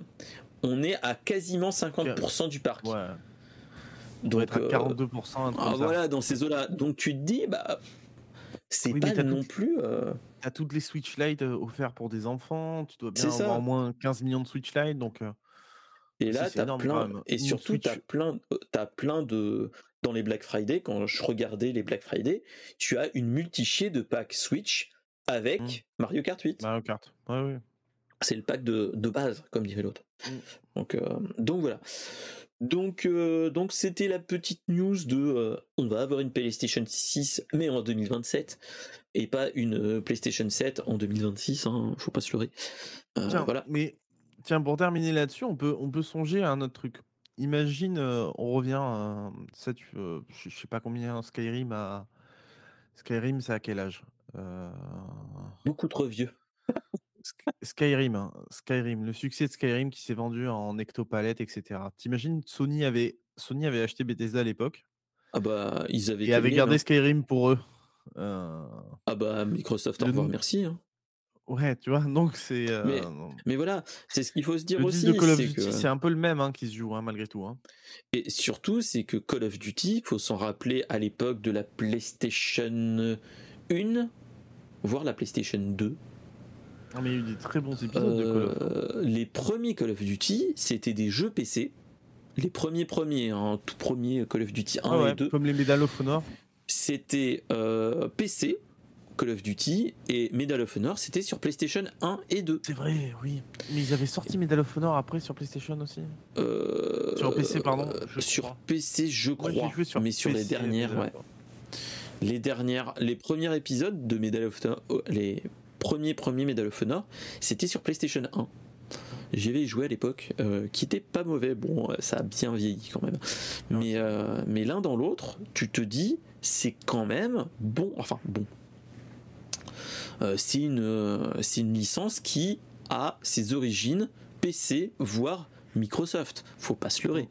On est à quasiment 50% du parc. Ouais. Donc être à 42%. Euh... Ah, voilà, dans ces eaux-là. Donc tu te dis, bah c'est pas non plus. Euh... Tu toutes les Switch Lite offerts pour des enfants, tu dois bien avoir au moins 15 millions de Switch Lite, donc. Et là, as plein. Et surtout, tu as plein, as plein de. Dans les Black Friday, quand je regardais les Black Friday, tu as une multichier de packs Switch avec mmh. Mario Kart 8. Mario Kart, ouais, ouais. C'est le pack de, de base, comme dirait l'autre. Mm. Donc, euh, donc voilà. Donc, euh, donc c'était la petite news de euh, on va avoir une PlayStation 6 mais en 2027 et pas une euh, PlayStation 7 en 2026. Hein, faut pas se leurrer. Euh, Tiens, voilà. mais tiens, pour terminer là-dessus, on peut, on peut songer à un autre truc. Imagine, on revient, à, ça, tu, je sais pas combien Skyrim a. Skyrim, c'est à quel âge? Beaucoup trop vieux. Sk- Skyrim, hein, Skyrim, le succès de Skyrim qui s'est vendu en hectopalettes, etc. T'imagines, Sony avait, Sony avait acheté Bethesda à l'époque Ah bah ils avaient et calmé, gardé hein. Skyrim pour eux. Euh, Ah bah Microsoft au le revoir merci. hein. ouais, tu vois, donc c'est. Mais euh, mais voilà, c'est ce qu'il faut se dire le aussi, deal de Call of c'est Duty, que c'est un peu le même hein, qui se joue, hein, malgré tout. hein. et surtout c'est que Call of Duty, faut s'en rappeler à l'époque de la PlayStation 1, voire la PlayStation 2. Non, mais il y a eu des très bons épisodes de Call of. Euh, les premiers Call of Duty, c'était des jeux PC. Les premiers premiers, hein, tout premier Call of Duty 1 Ah ouais, et 2, Comme les Medal of Honor. c'était euh, PC, Call of Duty, et Medal of Honor, c'était sur PlayStation 1 et 2. C'est vrai, oui. Mais ils avaient sorti Medal of Honor après sur PlayStation aussi. Euh, Sur PC, pardon, je sur crois. PC, je crois. joué sur mais sur les PC, dernières, ouais. Les dernières, les premiers épisodes de Medal of Honor, les premiers premiers Medal of Honor, c'était sur PlayStation 1. J'y avais joué à l'époque, euh, qui était pas mauvais. Bon, euh, ça a bien vieilli quand même. Mais, euh, mais l'un dans l'autre, tu te dis, c'est quand même bon. Enfin, bon. Euh, c'est une, c'est une licence qui a ses origines PC, voire Microsoft. Faut pas se leurrer.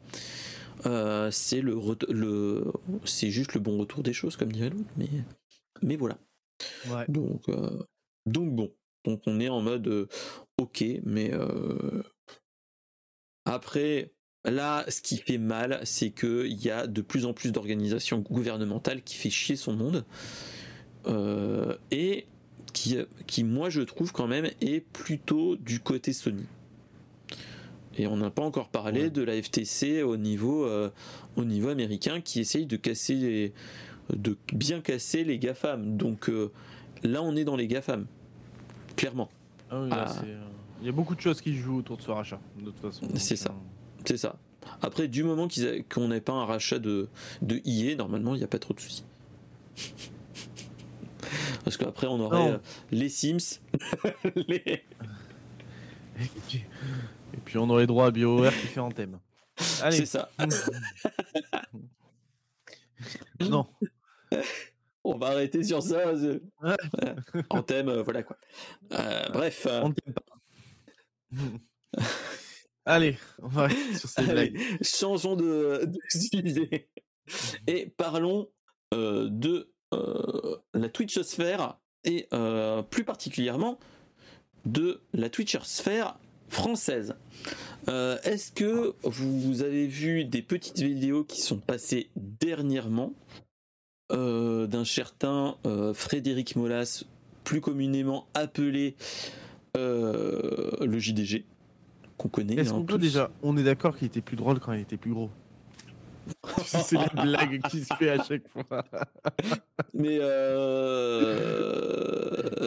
C'est le, ret- le c'est juste le bon retour des choses, comme dirait l'autre. Mais, mais voilà. Ouais. Donc, euh, donc bon. Donc on est en mode euh, ok, mais euh, après, là, ce qui fait mal, c'est qu'il y a de plus en plus d'organisations gouvernementales qui fait chier son monde. euh, et qui, qui, moi, je trouve quand même, est plutôt du côté Sony. Et on n'a pas encore parlé Ouais. de la FTC au niveau, euh, au niveau américain qui essaye de casser les, de bien casser les GAFAM. Donc euh, là, on est dans les GAFAM, clairement. Ah oui, là, Ah. euh, Il y a beaucoup de choses qui jouent autour de ce rachat, de toute façon. C'est ça. euh, C'est ça. Après, du moment qu'on n'ait pas un rachat de, de EA, normalement, il n'y a pas trop de soucis. Parce qu'après, on aurait euh, les Sims, les... Et puis, on aurait droit à BioWare qui fait c'est ça. non. On va arrêter sur ça. Ouais. En thème, euh, voilà quoi. Euh, bref. euh, On t'aime pas. Allez, on va arrêter sur ces Allez, blagues. changeons de, de sujet et parlons euh, de euh, la Twitchosphère et plus particulièrement de la Twitchosphère française. Euh, Est-ce que vous avez vu des petites vidéos qui sont passées dernièrement? Euh, d'un certain euh, Frédéric Molas, plus communément appelé euh, le JDG, qu'on connaît Est-ce hein, qu'on peut déjà. On est d'accord qu'il était plus drôle quand il était plus gros. C'est la blague qui se fait à chaque fois. Mais. Il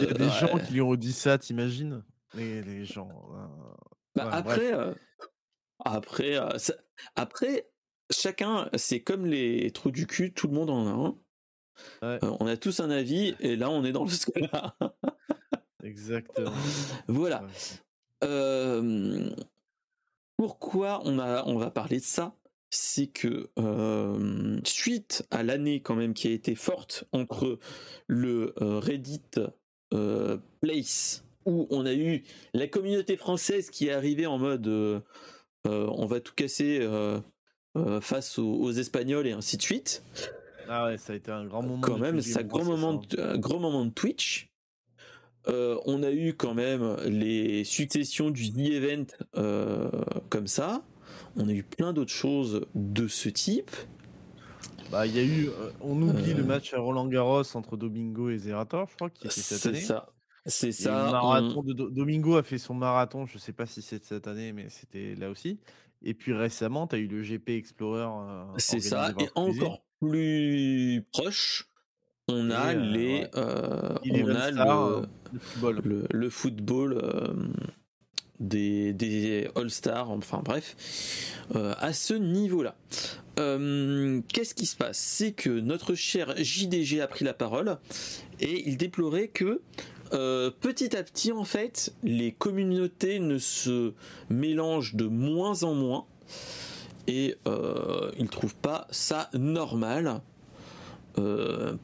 y a des ouais. gens qui lui ont dit ça, t'imagines? Les, les gens. Bah, ouais, après, euh, après, euh, ça- après, chacun, c'est comme les trous du cul, tout le monde en a un. Ouais. Euh, on a tous un avis, et là, on est dans ce cas-là. Exactement. voilà. Euh, pourquoi on, a, on va parler de ça? C'est que euh, suite à l'année quand même qui a été forte entre le euh, Reddit euh, Place où on a eu la communauté française qui est arrivée en mode on va tout casser face aux, aux Espagnols et ainsi de suite. Ah ouais, ça a été un grand moment. Quand même, ça gros, ça, moment, ça. de, un grand moment de Twitch. Euh, on a eu quand même les successions du The Event euh, comme ça. On a eu plein d'autres choses de ce type. Bah, il y a eu. euh, on oublie Euh. le match à Roland Garros entre Domingo et Zerator, je crois, qui était cette C'est année. ça. C'est Et le ça. marathon on- de Do- Domingo a fait son marathon, je sais pas si c'est de cette année, mais c'était là aussi. Et puis récemment, tu as eu le GP Explorer. euh, C'est ça. Et encore plus proche, on a Et, euh, les, euh, on a le, euh, le football. le, le football, euh, des, des All-Stars, enfin bref, à ce niveau-là. Qu'est-ce qui se passe? C'est que notre cher JDG a pris la parole et il déplorait que petit à petit, en fait, les communautés ne se mélangent de moins en moins et euh, il trouve pas ça normal.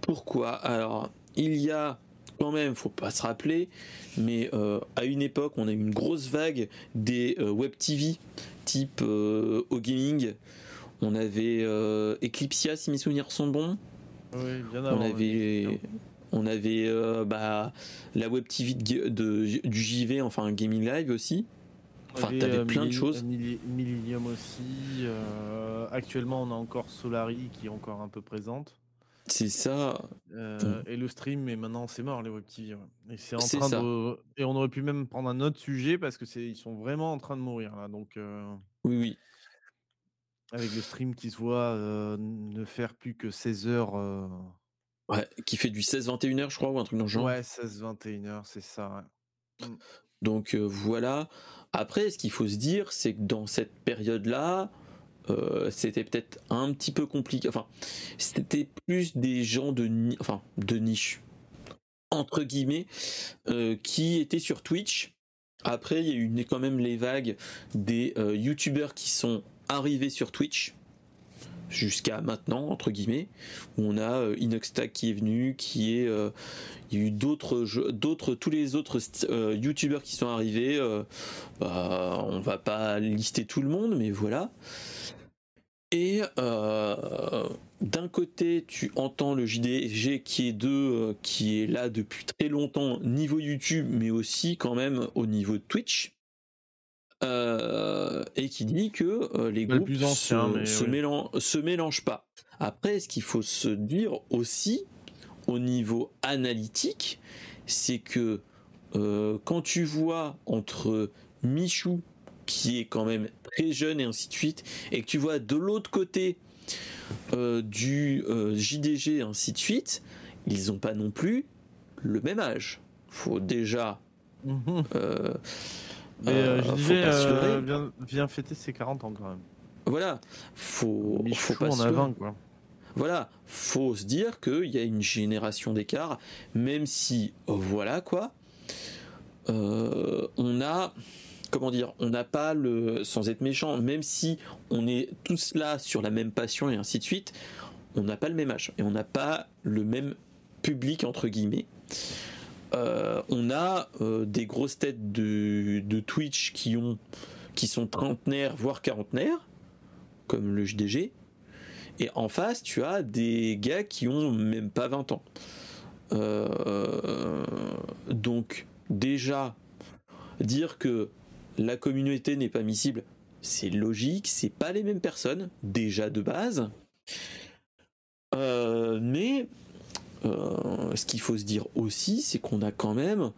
pourquoi? Alors, il y a quand même, faut pas se rappeler, mais euh, à une époque, on a eu une grosse vague des euh, web TV type euh, au gaming. On avait Eclipsia, si mes souvenirs sont bons. Oui, bien On avait, on avait bah, la web TV de, du JV, enfin Gaming Live aussi. Enfin, t'avais plein de choses. Millennium aussi. actuellement, on a encore Solari qui est encore un peu présente. C'est ça. Euh, et le stream, mais maintenant c'est mort les web TV. Et c'est en train de. Et on aurait pu même prendre un autre sujet parce que c'est ils sont vraiment en train de mourir là. Donc. Euh, oui, oui. Avec le stream qui se voit euh, ne faire plus que 16 heures. Ouais, qui fait du 16-21 heures, je crois, ou un truc dans le genre. Ouais, 16-21 heures, c'est ça. Mmh. Donc voilà. Après, ce qu'il faut se dire, c'est que dans cette période-là, euh, c'était peut-être un petit peu compliqué. Enfin, c'était plus des gens de, de niche, entre guillemets, euh, qui étaient sur Twitch. Après, il y a eu quand même les vagues des euh, youtubeurs qui sont arrivés sur Twitch jusqu'à maintenant entre guillemets où on a euh, Inoxtag qui est venu qui est il y a eu d'autres d'autres tous les autres youtubeurs qui sont arrivés bah, on va pas lister tout le monde mais voilà et euh, d'un côté, tu entends le JDG qui est de, euh, qui est là depuis très longtemps niveau YouTube, mais aussi quand même au niveau Twitch. Euh, et qui dit que les groupes se, se, mélangent pas. Après, ce qu'il faut se dire aussi au niveau analytique, c'est que quand tu vois entre Michou qui est quand même très jeune et ainsi de suite, et que tu vois de l'autre côté euh, du euh, JDG et ainsi de suite, ils n'ont pas non plus le même âge. Faut déjà. Mhm. Euh, mais JDG vient, vient, fêter ses 40 ans quand même. Voilà, faut, faut pas en a 20 quoi. Voilà, faut se dire qu'il y a une génération d'écart, même si, voilà quoi, on a comment dire, on n'a pas le, sans être méchant, même si on est tous là sur la même passion et ainsi de suite, on n'a pas le même âge et on n'a pas le même public entre guillemets. Euh, on a euh, des grosses têtes de, Twitch qui ont, sont trentenaires voire quarantenaires, comme le JDG. Et en face, tu as des gars qui ont même pas 20 ans. Euh, donc déjà dire que la communauté n'est pas miscible, c'est logique, c'est pas les mêmes personnes, déjà de base. Mais ce qu'il faut se dire aussi, c'est qu'on a quand même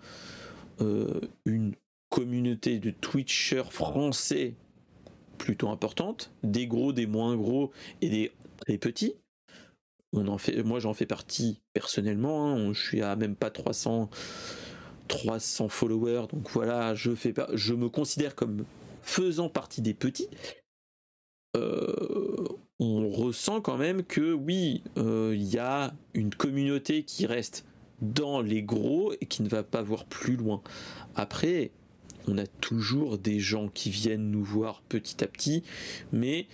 euh, une communauté de Twitchers français plutôt importante, des gros, des moins gros et des petits. Moi j'en fais partie personnellement, hein. je suis à même pas 300 300 followers, donc voilà, je me considère comme faisant partie des petits. Euh, on ressent quand même que oui, euh, il y a une communauté qui reste dans les gros et qui ne va pas voir plus loin. Après, on a toujours des gens qui viennent nous voir petit à petit, mais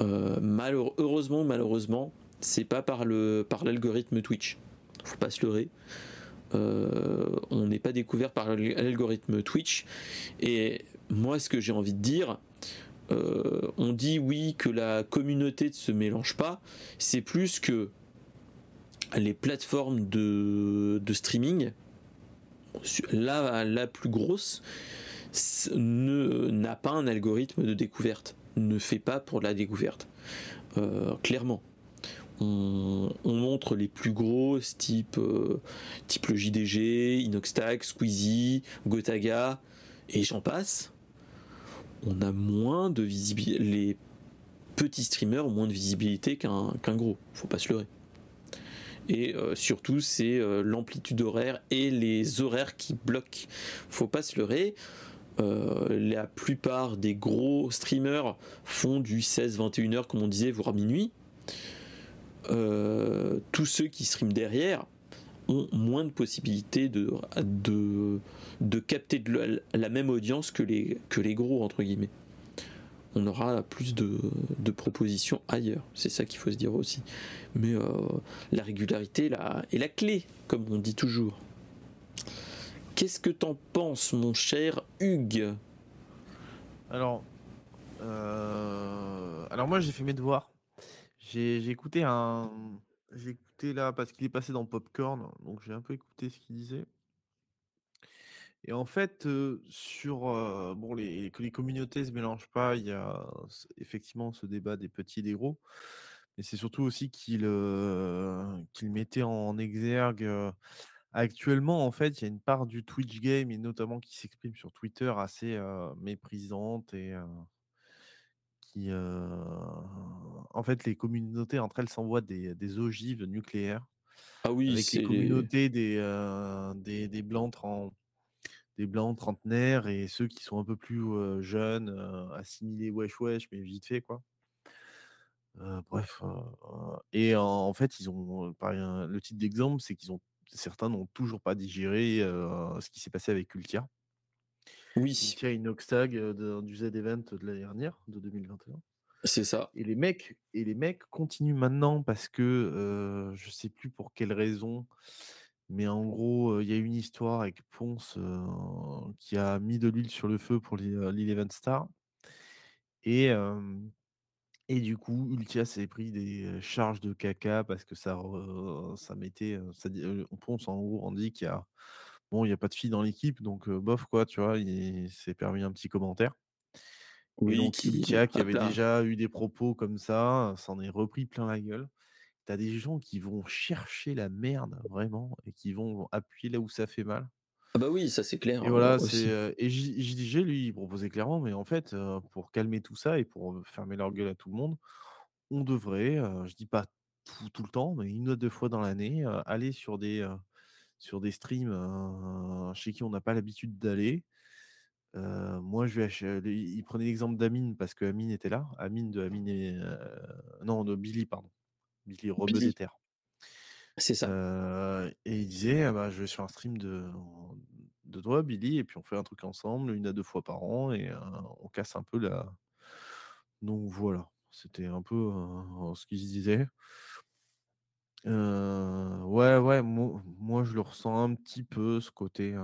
euh, malheureusement, malheureusement, c'est pas par le par l'algorithme Twitch. Faut pas se leurrer. Euh, on n'est pas découvert par l'algorithme Twitch. Et moi, ce que j'ai envie de dire, euh, on dit oui que la communauté ne se mélange pas, c'est plus que les plateformes de, streaming, la, plus grosse, n'a pas un algorithme de découverte, ne fait pas pour la découverte. Euh, clairement on, montre les plus gros, type, euh, type le JDG, Inoxtag, Squeezie, Gotaga, et j'en passe. On a moins de visibilité. Les petits streamers ont moins de visibilité qu'un gros, faut pas se leurrer. Et euh, surtout, c'est euh, l'amplitude horaire et les horaires qui bloquent. Faut pas se leurrer. la plupart des gros streamers font du 16-21 heures, comme on disait, voire minuit. tous ceux qui streament derrière ont moins de possibilités de, de, de capter de la, même audience que les, que les gros, entre guillemets. On aura plus de, de propositions ailleurs, c'est ça qu'il faut se dire aussi. Mais euh, la régularité là, est la clé, comme on dit toujours. Qu'est-ce que t'en penses, mon cher Hugues? Alors, euh, alors moi j'ai fait mes devoirs. J'ai écouté un, là parce qu'il est passé dans Popcorn, donc j'ai un peu écouté ce qu'il disait. Et en fait, sur bon, les, que les communautés se mélangent pas, il y a effectivement ce débat des petits et des gros, mais c'est surtout aussi qu'il qu'il mettait en exergue. actuellement, en fait, il y a une part du Twitch game et notamment qui s'exprime sur Twitter assez méprisante et qui, en fait, les communautés entre elles s'envoient des, des ogives nucléaires. Ah oui, avec les communautés des, des, des blancs des blancs trentenaires et ceux qui sont un peu plus jeunes, assimilés wesh wesh, mais vite fait quoi. bref, et en, fait, ils ont, le titre d'exemple, c'est qu'ils ont certains n'ont toujours pas digéré ce qui s'est passé avec Ultia. Oui. Ultia Inoxtag du Z Event de l'année dernière, de 2021. C'est ça. Et les mecs, et les mecs continuent maintenant parce que je sais plus pour quelle raison mais en gros, il y a une histoire avec Ponce qui a mis de l'huile sur le feu pour l'Eleven Star. Et, et du coup, Ultia s'est pris des charges de caca parce que ça, ça mettait. Ça, Ponce, en gros, on dit qu'il y a. Bon, il n'y a pas de fille dans l'équipe, donc bof, quoi, tu vois, il s'est permis un petit commentaire. Oui, et donc, qui, qui avait déjà eu des propos comme ça, s'en est repris plein la gueule tu as des gens qui vont chercher la merde vraiment et qui vont appuyer là où ça fait mal. Ah bah oui, ça c'est clair. Et voilà, c'est et JDG lui il proposait clairement, mais en fait pour calmer tout ça et pour fermer leur gueule à tout le monde, on devrait, je dis pas tout, tout, le temps, mais une ou deux fois dans l'année, aller sur des sur des streams chez qui on n'a pas l'habitude d'aller. moi, je vais il prenait l'exemple d'Amine parce que Amine était là. Amine de Amine et non de Billy pardon. Billy Robedeter. C'est ça. et il disait «Ah bah, Je vais sur un stream de, de toi, Billy, et puis on fait un truc ensemble, une à deux fois par an, et on casse un peu la. Donc voilà, c'était un peu ce qu'il se disait. Ouais, ouais, moi, moi, je le ressens un petit peu, ce côté. De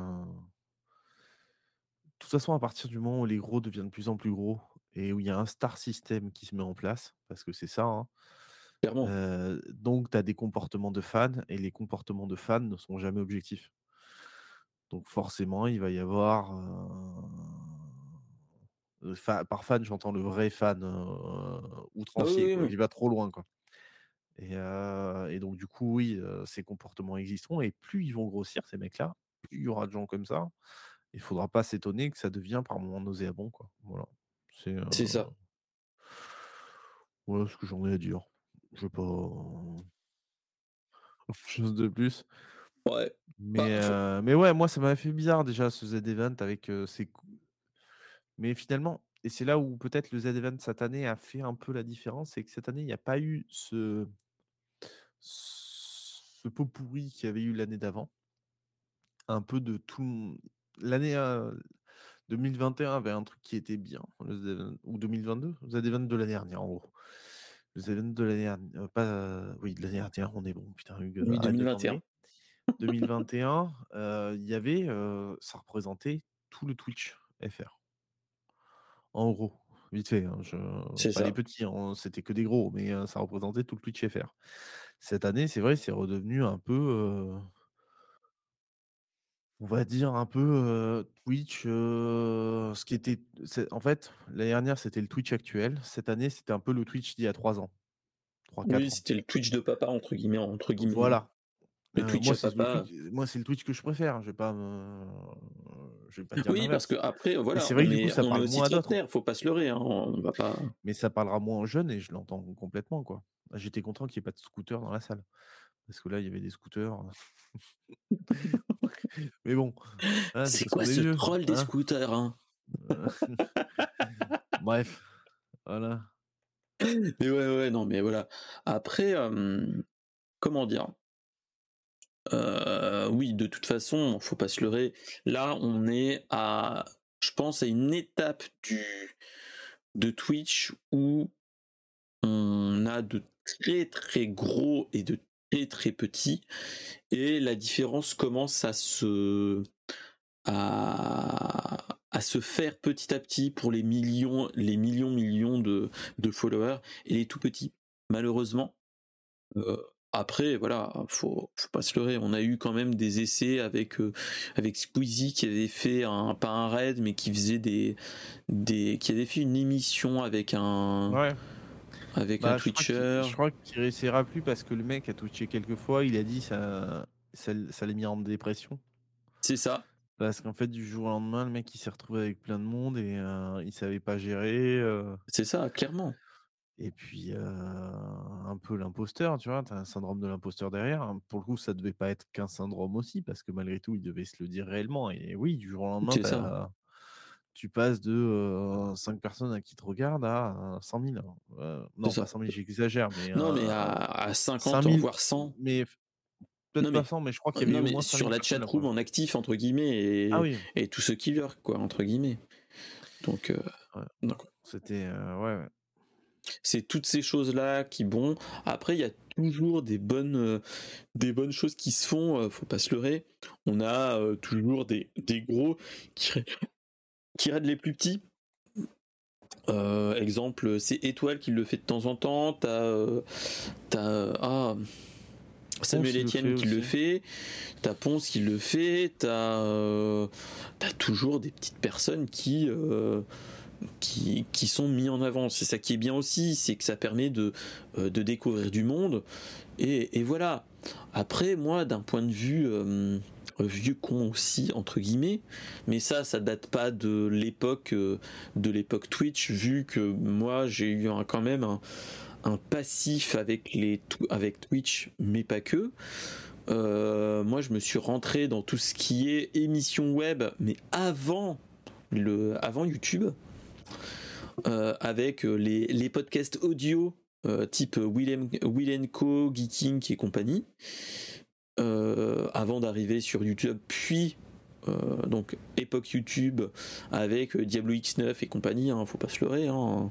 toute façon, à partir du moment où les gros deviennent de plus en plus gros et où il y a un star system qui se met en place, parce que c'est ça, hein, donc, tu as des comportements de fans et les comportements de fans ne sont jamais objectifs. Donc, forcément, il va y avoir. par fan, j'entends le vrai fan outrancier. Il va trop loin. Quoi. Et, et, donc, du coup, oui, ces comportements existeront. Et plus ils vont grossir, ces mecs-là, plus il y aura de gens comme ça. Il ne faudra pas s'étonner que ça devient par moments nauséabond. Quoi. Voilà. C'est ça. Voilà ce que j'en ai à dire. Je sais pas. Chose de plus. Ouais. Mais, mais ouais, moi, ça m'a fait bizarre déjà ce Z-Event avec ses. Mais finalement, et c'est là où peut-être le Z-Event cette année a fait un peu la différence, c'est que cette année, il n'y a pas eu ce, ce pot pourri qu'il y avait eu l'année d'avant. Un peu de tout. L'année 2021 avait un truc qui était bien, ou 2022, le Z-Event de l'année dernière en gros. Les événements de l'année dernière, pas, oui, de l'année dernière, on est bon, putain, Hugues, Oui, 2021. 2021, il y avait, ça représentait tout le Twitch FR. En gros, vite fait, hein, je pas les petits, hein, c'était que des gros, mais ça représentait tout le Twitch FR. Cette année, c'est vrai, c'est redevenu un peu, on va dire un peu, Twitch, ce qui était en fait, l'année dernière, c'était le Twitch actuel. Cette année, c'était un peu le Twitch d'il y a 3 ans. Oui, c'était le Twitch de papa entre guillemets, entre guillemets. Voilà. Le Twitch moi, à papa. moi, c'est le Twitch que je préfère. Je vais pas je vais pas dire Oui, parce que après, voilà, c'est vrai que du coup, ça parle moins d'autres. Faut pas se leurrer, hein, on va pas. Mais ça parlera moins aux jeunes et je l'entends complètement, quoi. J'étais content qu'il n'y ait pas de scooter dans la salle. Parce que là, il y avait des scooters. Mais bon. c'est quoi ce troll des hein. scooters hein? Bref, voilà. Mais ouais, ouais, non, mais voilà. Après, comment dire? Oui, de toute façon, faut pas se leurrer. Là, on est à, je pense, à une étape du de Twitch où on a de très très gros et de très très petits et la différence commence à se à, se faire petit à petit pour les millions les millions millions de, followers et les tout petits malheureusement euh, après, voilà, faut, faut pas se leurrer. On a eu quand même des essais avec euh, avec Squeezie qui avait fait un pas un raid, mais qui faisait des des qui avait fait une émission avec un. Avec un Twitcher. Je crois qu'il réussira plus parce que le mec a twitché quelques fois. Il a dit ça ça, ça l'a mis en dépression. C'est ça. Parce qu'en fait, du jour au lendemain, le mec il s'est retrouvé avec plein de monde et euh, il savait pas gérer. Euh. C'est ça, clairement. Et puis, un peu l'imposteur, tu vois, tu as un syndrome de l'imposteur derrière. Pour le coup, ça devait pas être qu'un syndrome aussi, parce que malgré tout, il devait se le dire réellement. Et oui, du jour au lendemain, tu passes de 5 personnes à qui te regardent à 100 000. non, pas 100 000, j'exagère. Mais, non, mais à, 50, 000, voire 100. Mais peut-être pas 100, mais je crois qu'il y avait au moins sur la chatroom en actif, entre guillemets, et, ah et tous ceux qui leur, quoi, entre guillemets. Donc, c'était. ouais, ouais c'est toutes ces choses-là qui, bon, après, il y a toujours des bonnes, euh, des bonnes choses qui se font, euh, faut pas se leurrer. On a euh, toujours des, des gros qui, qui raident les plus petits. exemple, c'est Étoile qui le fait de temps en temps. T'as, t'as ah, Samuel Etienne qui le fait. T'as Ponce qui le fait. T'as, t'as toujours des petites personnes qui qui, qui, sont mis en avant. C'est ça qui est bien aussi, c'est que ça permet de, euh, de découvrir du monde. Et, et voilà. Après, moi, d'un point de vue euh, vieux con aussi, entre guillemets, mais ça, ça date pas de l'époque euh, de l'époque Twitch, vu que moi, j'ai eu quand même un, passif avec, les, avec Twitch, mais pas que. moi, je me suis rentré dans tout ce qui est émission web, mais avant le, avant YouTube. Euh, avec euh, les, podcasts audio euh, type Will, Co, Geeking et compagnie, avant d'arriver sur YouTube, puis donc époque YouTube avec Diablo X9 et compagnie, hein, faut pas se leurrer. Hein.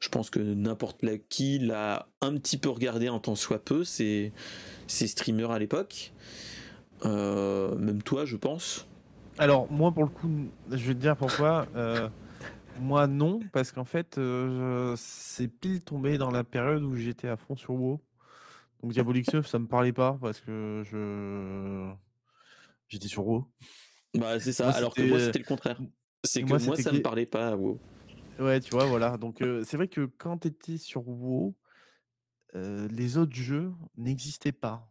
Je pense que n'importe qui l'a un petit peu regardé en temps soit peu, ces, ces streamers à l'époque. même toi, je pense. Alors, moi, pour le coup, je vais te dire pourquoi. Moi, non, parce qu'en fait, euh, c'est pile tombé dans la période où j'étais à fond sur WoW. Donc Diabolix 9, ça me parlait pas parce que je j'étais sur WoW. Bah, c'est ça, alors que moi, c'était le contraire. C'est que moi, ça me parlait pas à WoW. Ouais, tu vois, voilà. Donc, euh, c'est vrai que quand tu étais sur WoW, euh, les autres jeux n'existaient pas.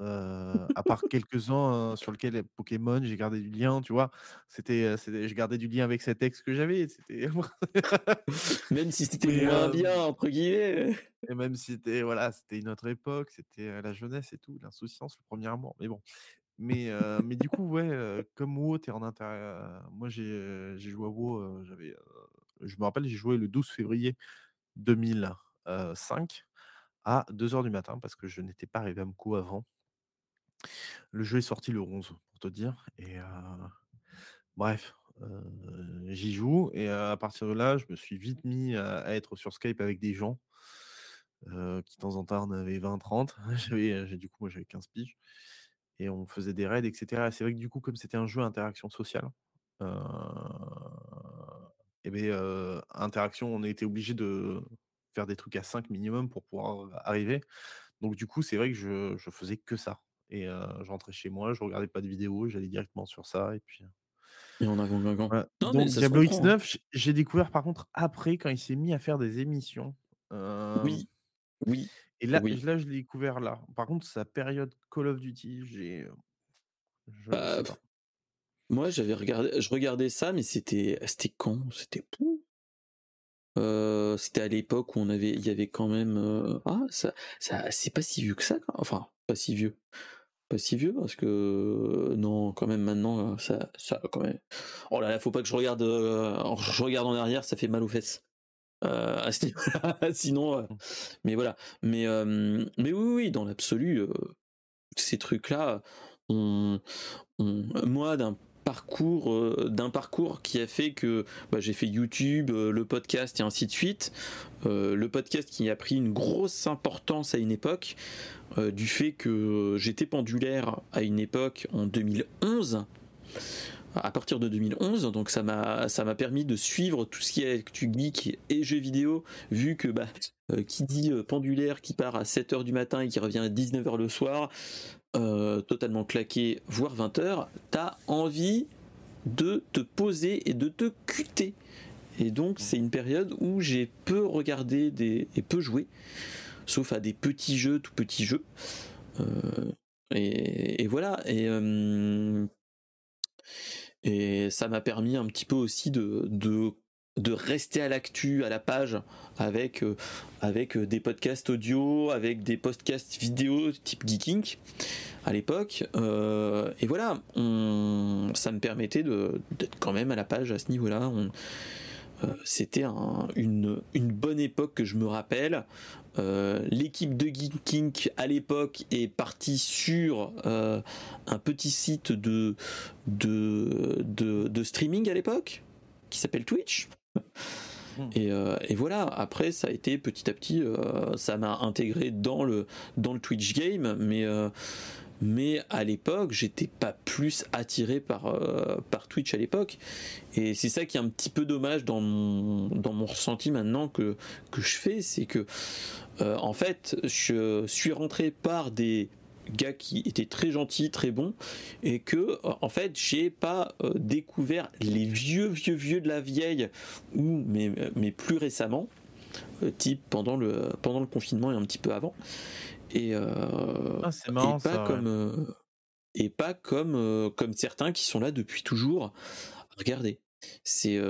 Euh, à part quelques-uns sur lesquels Pokémon, j'ai gardé du lien, tu vois. C'était, je gardais du lien avec cet ex que j'avais. C'était... même si c'était moins bien, entre guillemets. Et même si c'était, voilà, c'était une autre époque, c'était la jeunesse et tout, l'insouciance, le premier amour. Mais bon. Mais, mais du coup, ouais, comme WoW, t'es en intérieur. moi, j'ai, joué à WoW, j'avais, je me rappelle, j'ai joué le 12 février 2005 à 2h du matin parce que je n'étais pas arrivé à Mko avant. Le jeu est sorti le 11 pour te dire et bref, j'y joue et à partir de là, je me suis vite mis à être sur Skype avec des gens, qui de temps en temps en avaient 20-30. J'avais, du coup, moi j'avais 15 piges et on faisait des raids etc. c'est vrai que du coup, comme c'était un jeu à interaction sociale, et beh, interaction, on a été obligé de faire des trucs à 5 minimum pour pouvoir arriver. Donc du coup, c'est vrai que je faisais que ça. Et je rentrais chez moi, je regardais pas de vidéos, j'allais directement sur ça et puis et on a voilà. Donc Diablo X9, hein. j'ai découvert par contre après quand il s'est mis à faire des émissions. Oui, oui. Et là, oui. là je l'ai découvert là. Par contre, sa période Call of Duty, j'ai. Bah, moi, j'avais regardé, je regardais ça, mais c'était, c'était quand? C'était euh, c'était à l'époque où on avait, il y avait quand même, ah, ça, ça, c'est pas si vieux que ça, enfin, pas si vieux. Pas si vieux parce que non, quand même maintenant ça, ça quand même. Oh là là, faut pas que je regarde, je regarde en arrière, ça fait mal aux fesses. sinon, mais voilà. Mais mais oui, oui, dans l'absolu, ces trucs-là, on, moi d'un parcours d'un parcours qui a fait que bah, j'ai fait YouTube, le podcast et ainsi de suite. le podcast qui a pris une grosse importance à une époque, du fait que j'étais pendulaire à une époque en 2011 à partir de 2011 donc ça m'a ça m'a permis de suivre tout ce qui est tu geek et jeux vidéo vu que bah qui dit pendulaire qui part à 7h du matin et qui revient à 19h le soir euh, totalement claqué, voire 20 heures, t'as envie de te poser et de te cuter. Et donc c'est une période où j'ai peu regardé des, et peu joué, sauf à des petits jeux, tout petits jeux. Euh, et, voilà. Et, euh, et ça m'a permis un petit peu aussi de, de de rester à l'actu, à la page, avec, euh, avec euh, des podcasts audio, avec des podcasts vidéo type Geeking à l'époque. Euh, et voilà, ça me permettait d'être quand même à la page à ce niveau-là. C'était une, une, bonne époque que je me rappelle. L'équipe de Geeking à l'époque est partie sur un petit site de, de, de streaming à l'époque qui s'appelle Twitch. Hmm. Euh, et, voilà, après ça a été petit à petit, euh, ça m'a intégré dans le, dans le Twitch game, mais, euh, mais à l'époque j'étais pas plus attiré par, par Twitch à l'époque. Et c'est ça qui est un petit peu dommage dans mon, dans mon ressenti maintenant que, que je fais, c'est que en fait je suis rentré par des gars qui était très gentil, très bon, et que euh, en fait j'ai pas euh, découvert les vieux vieux vieux de la vieille ou mais, mais plus récemment, euh, type pendant le pendant le confinement et un petit peu avant, et, ah, marrant, et pas comme et pas comme comme certains qui sont là depuis toujours. Regardez, c'est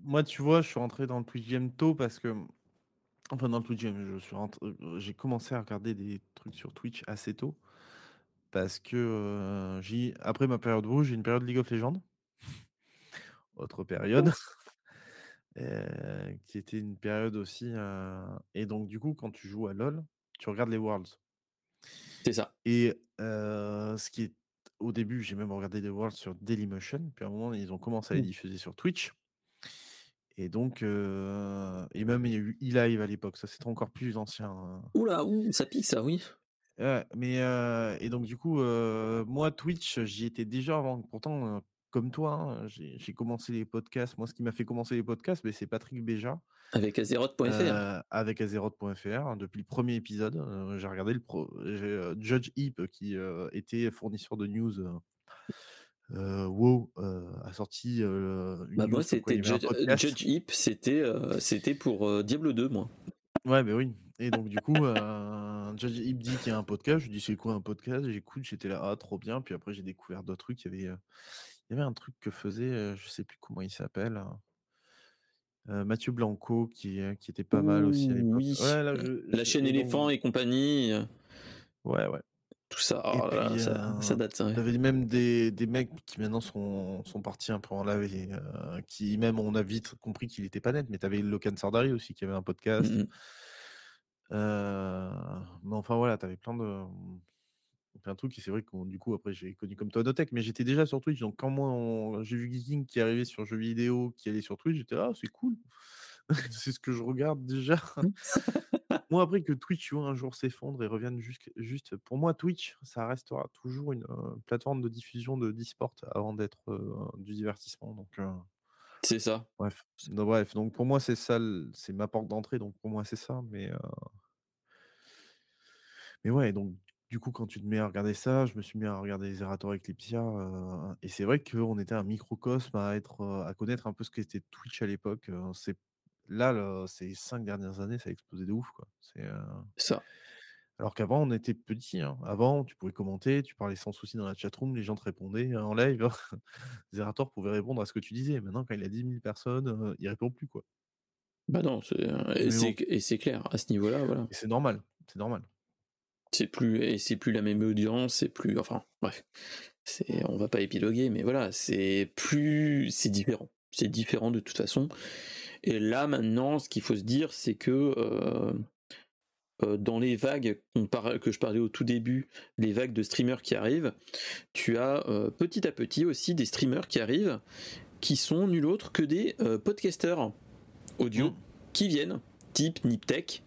moi tu vois, je suis rentré dans le Twitch Game tôt parce que Enfin, dans le Twitch je suis j'ai commencé à regarder des trucs sur Twitch assez tôt. Parce que j'ai après ma période rouge, j'ai une période League of Legends. Autre période. qui était une période aussi. Et donc, du coup, quand tu joues à LoL, tu regardes les Worlds. C'est ça. Et ce qui est. Au début, j'ai même regardé les Worlds sur Dailymotion. Puis à un moment, ils ont commencé à les mmh. diffuser sur Twitch. Et donc, et même il y a eu e-live à l'époque, ça c'était encore plus ancien. Hein. Oula, ça pique ça, oui. mais et donc du coup, moi Twitch, j'y étais déjà avant. Pourtant, comme toi, hein, j'ai commencé les podcasts. Moi, ce qui m'a fait commencer les podcasts, mais c'est Patrick Béja. Avec Azeroth.fr. avec Azeroth.fr, hein, depuis le premier épisode. j'ai regardé le pro, Judge Heap qui était fournisseur de news euh, WoW euh, a sorti euh, une bah moi c'était Judge, Heap c'était c'était pour Diablo 2 moi. Ouais mais oui. Et donc du coup Judge Heap dit qu'il y a un podcast. Je dis c'est quoi un podcast? J'écoute j'étais là ah trop bien. Puis après j'ai découvert d'autres trucs. Il y avait il y avait un truc que faisait je sais plus comment il s'appelle Mathieu Blanco qui, qui était pas mal aussi à oui. la chaîne éléphant et compagnie ouais ouais tout ça, oh ça, date. Il y avait même des, des, mecs qui maintenant sont, sont partis un peu en lavé, qui même on a vite compris qu'il était pas net, mais tu avais Locan Sardari aussi qui avait un podcast. Mmh mais enfin voilà, tu avais plein de plein de trucs et c'est vrai que du coup après j'ai connu comme toi Dotech, mais j'étais déjà sur Twitch, donc quand moi j'ai vu Geeking qui arrivait sur jeux vidéo, qui allait sur Twitch, j'étais là, ah, c'est cool. c'est ce que je regarde déjà. Mmh. Moi, après que Twitch, tu vois, un jour s'effondre et revienne juste, juste, pour moi, Twitch, ça restera toujours une plateforme de diffusion de d'e-sport avant d'être du divertissement. Donc, c'est ça. Bref, donc, bref, donc pour moi, c'est ça, c'est ma porte d'entrée. Donc pour moi, c'est ça. Mais, mais ouais, donc du coup, quand tu te mets à regarder ça, je me suis mis à regarder Zerator Eclipsia. et c'est vrai qu'on était un microcosme à être, à connaître un peu ce qu'était Twitch à l'époque. c'est Là, ces cinq dernières années, ça a explosé de ouf, quoi. C'est, Ça. alors qu'avant, on était petits, hein. Avant, tu pouvais commenter, tu parlais sans souci dans la chatroom, les gens te répondaient, en live. Zerator pouvait répondre à ce que tu disais. Maintenant, quand il a 10 000 personnes, il répond plus, quoi. Bah non, c'est et c'est clair, à ce niveau-là, voilà. Et c'est normal, c'est normal. C'est plus et c'est plus la même audience, c'est plus enfin bref. C'est on va pas épiloguer mais voilà, c'est plus c'est différent. C'est différent de toute façon. Et là maintenant, ce qu'il faut se dire, c'est que euh, euh, dans les vagues que je parlais au tout début, les vagues de streamers qui arrivent, tu as euh, petit à petit aussi des streamers qui arrivent qui sont nul autre que des podcasters audio mmh. qui viennent, type Niptech,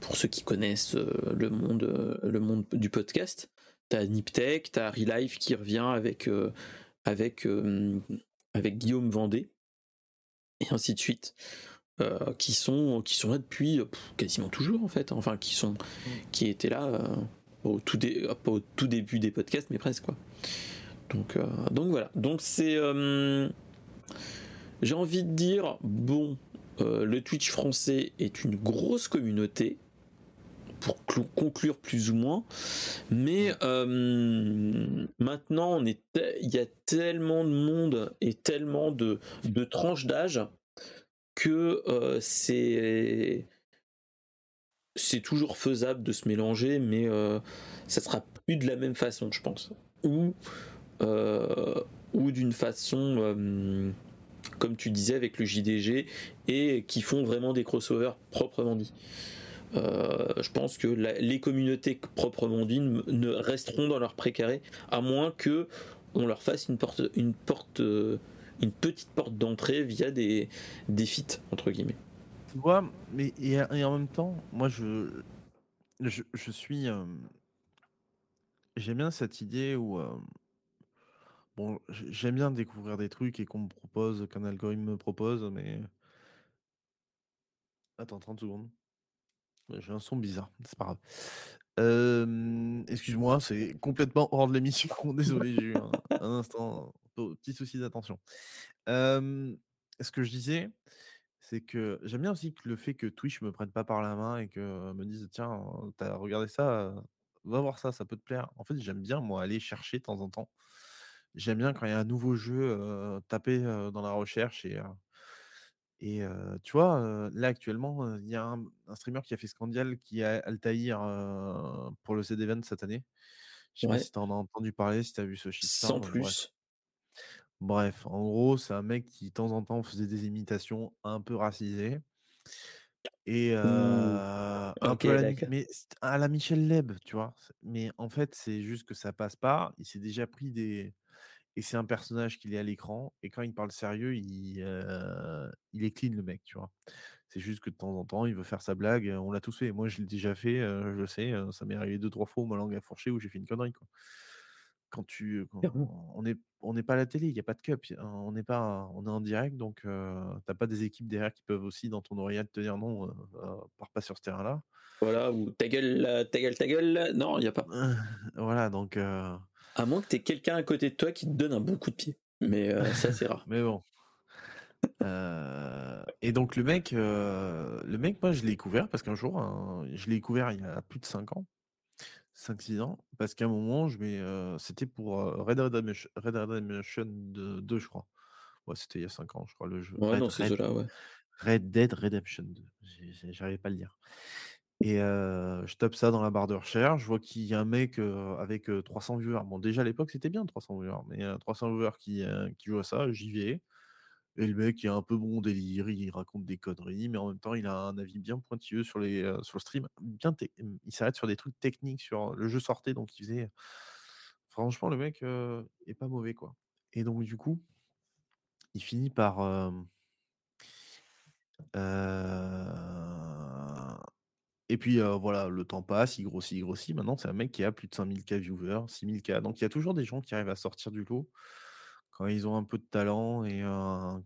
pour ceux qui connaissent le monde, le monde du podcast. T'as Niptech, t'as Relife qui revient avec, avec, avec Guillaume Vendée, et ainsi de suite. qui sont qui sont là depuis quasiment toujours en fait enfin qui sont qui étaient là au tout au tout début des podcasts mais presque quoi donc donc voilà donc c'est j'ai envie de dire bon euh, le Twitch français est une grosse communauté, pour conclure plus ou moins. Mais euh, maintenant, il y a tellement de monde et tellement de, tranches d'âge que euh, c'est toujours faisable de se mélanger, mais ça sera plus de la même façon, je pense, ou d'une façon comme tu disais avec le JDG, et qui font vraiment des crossovers proprement dit. Euh, je pense que les communautés proprement dites ne resteront dans leur précaré à moins que on leur fasse une porte, une porte, euh, une petite porte d'entrée via des des feats entre guillemets. Tu vois, mais et, en même temps, moi je je, suis euh, j'aime bien cette idée où Bon, j'aime bien découvrir des trucs et qu'on me propose, qu'un algorithme me propose, mais Attends 30 secondes. j'ai un son bizarre, c'est pas grave. excuse-moi, c'est complètement hors de l'émission. Désolé, j'ai eu un instant, petit souci d'attention. ce que je disais, c'est que j'aime bien aussi que le fait que Twitch me prenne pas par la main et que me dise: «Tiens, t'as regardé ça, va voir ça, ça peut te plaire». En fait, j'aime bien moi aller chercher de temps en temps J'aime bien quand il y a un nouveau jeu, taper, dans la recherche et et tu vois, là actuellement, il y a un streamer qui a fait Scandial qui a Altaïr, pour le CD Event cette année. Je sais pas si tu en as entendu parler, si tu as vu ce Sans plus. Bref, en gros, c'est un mec qui de temps en temps faisait des imitations un peu racisées et un peu à la mais à la Michel Leb, tu vois? mais en fait, c'est juste que ça passe pas. Il s'est déjà pris des et c'est un personnage qu'il est à l'écran et quand il parle sérieux, il, il est clean le mec, tu vois? C'est juste que de temps en temps, il veut faire sa blague, on l'a tous fait. Moi, je l'ai déjà fait, je le sais, ça m'est arrivé deux trois fois où ma langue a fourché, où j'ai fait une connerie, quoi. Quand tu on n'est on n'est pas à la télé, il y a pas de cup, on n'est pas on est en direct donc tu as pas des équipes derrière qui peuvent aussi dans ton oreillette te dire: «Non, heu, pars pas sur ce terrain-là». Voilà ou «Ta gueule, ta gueule, ta gueule». Non, il y a pas. Voilà donc à moins que tu aies quelqu'un à côté de toi qui te donne un bon coup de pied. Mais euh, ça, c'est rare. Mais bon. Euh, et donc le mec, euh, le mec, moi je l'ai découvert parce qu'un jour, hein, je l'ai découvert il y a plus de 5 ans, 5-6 ans, parce qu'à un moment, je mets, c'était pour Red Dead Redemption 2, je crois. Ouais, c'était il y a 5 ans, je crois, le jeu. Ouais, non, c'est là ouais. Red Dead Redemption 2, j'arrivais pas à le dire. Et je tape ça dans la barre de recherche, je vois qu'il y a un mec, avec, 300 viewers. Bon, déjà à l'époque, c'était bien 300 viewers, mais 300 viewers qui, qui à ça, j'y vais et le mec, il a un peu bon délire, il raconte des conneries, mais en même temps, il a un avis bien pointilleux sur les, sur le stream. Bien mmh, il s'arrête sur des trucs techniques, sur le jeu sortait, donc il faisait franchement, le mec, est pas mauvais, quoi et donc du coup, il finit par, et puis voilà, le temps passe, il grossit, il grossit. Maintenant, c'est un mec qui a plus de 5000 K viewers, 6000 K. Donc il y a toujours des gens qui arrivent à sortir du lot quand ils ont un peu de talent et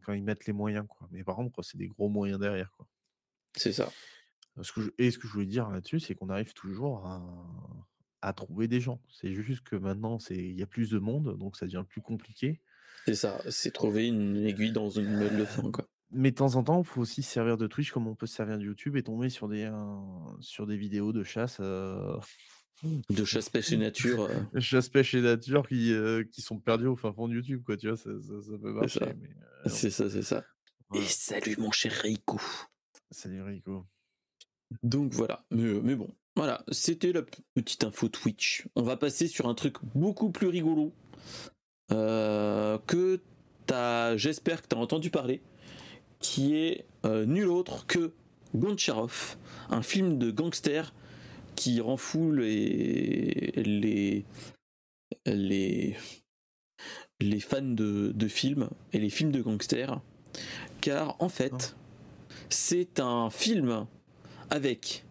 quand ils mettent les moyens, quoi. Mais par contre, c'est des gros moyens derrière, quoi. C'est ça. Ce que et ce que je voulais dire là-dessus, c'est qu'on arrive toujours à, trouver des gens. C'est juste que maintenant, c'est il y a plus de monde, donc ça devient plus compliqué. C'est ça, c'est trouver une aiguille dans une meule de fin, quoi mais de temps en temps, il faut aussi se servir de Twitch comme on peut se servir de YouTube et tomber sur des, sur des vidéos de chasse. De chasse pêche et nature. Chasse pêche et nature qui, qui sont perdus au fin fond de YouTube, quoi. Tu vois, ça, peut marcher. C'est ça, c'est ça. Et salut mon cher Rico. Salut Rico. Donc voilà, mais, mais bon, Voilà, c'était la petite info Twitch. On va passer sur un truc beaucoup plus rigolo euh, que t'as, j'espère que tu as entendu parler, qui est euh, nul autre que Goncharov, un film de gangster qui rend fou les, les, les, les fans de, de films et les films de gangsters. Car en fait, c'est un film avec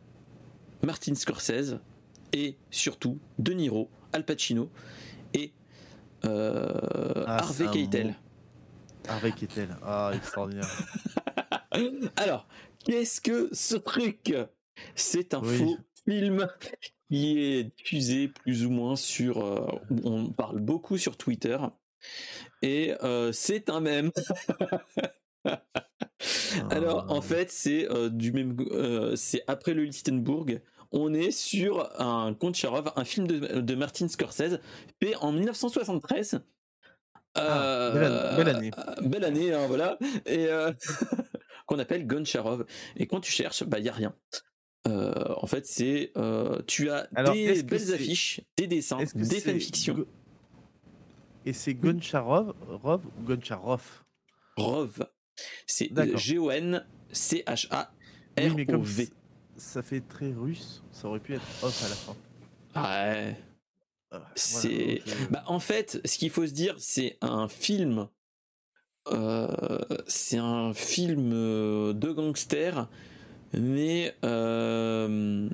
Martin Scorsese et surtout De Niro, Al Pacino et euh, Ah, Harvey Keitel. Harvey Keitel. Ah, extraordinaire. Alors, qu'est-ce que ce truc? C'est un Oui. faux film qui est diffusé plus ou moins sur. euh, on parle beaucoup sur Twitter. Et euh, c'est un mème. Alors, en Ah. fait, c'est euh, du même. c'est après le Lichtenburg. On est sur un Goncharov, un film de, de Martin Scorsese, fait en 1973. Ah, belle année- belle année. euh, belle année, hein, voilà. Et euh, qu'on appelle Goncharov. Et quand tu cherches, bah il y a rien. Euh, en fait, c'est euh, tu as Alors, des belles affiches, des dessins, des fanfictions. Go- Et c'est Goncharov Rov ou Goncharov? Rov, c'est D'accord. G O N C H A Oui, R mais O comme V. c- ça fait très russe, ça aurait pu être off à la fin. Ouais. Ah, C'est- Bah, en fait, ce qu'il faut se dire, c'est un film. euh, c'est un film euh, de gangster, mais euh,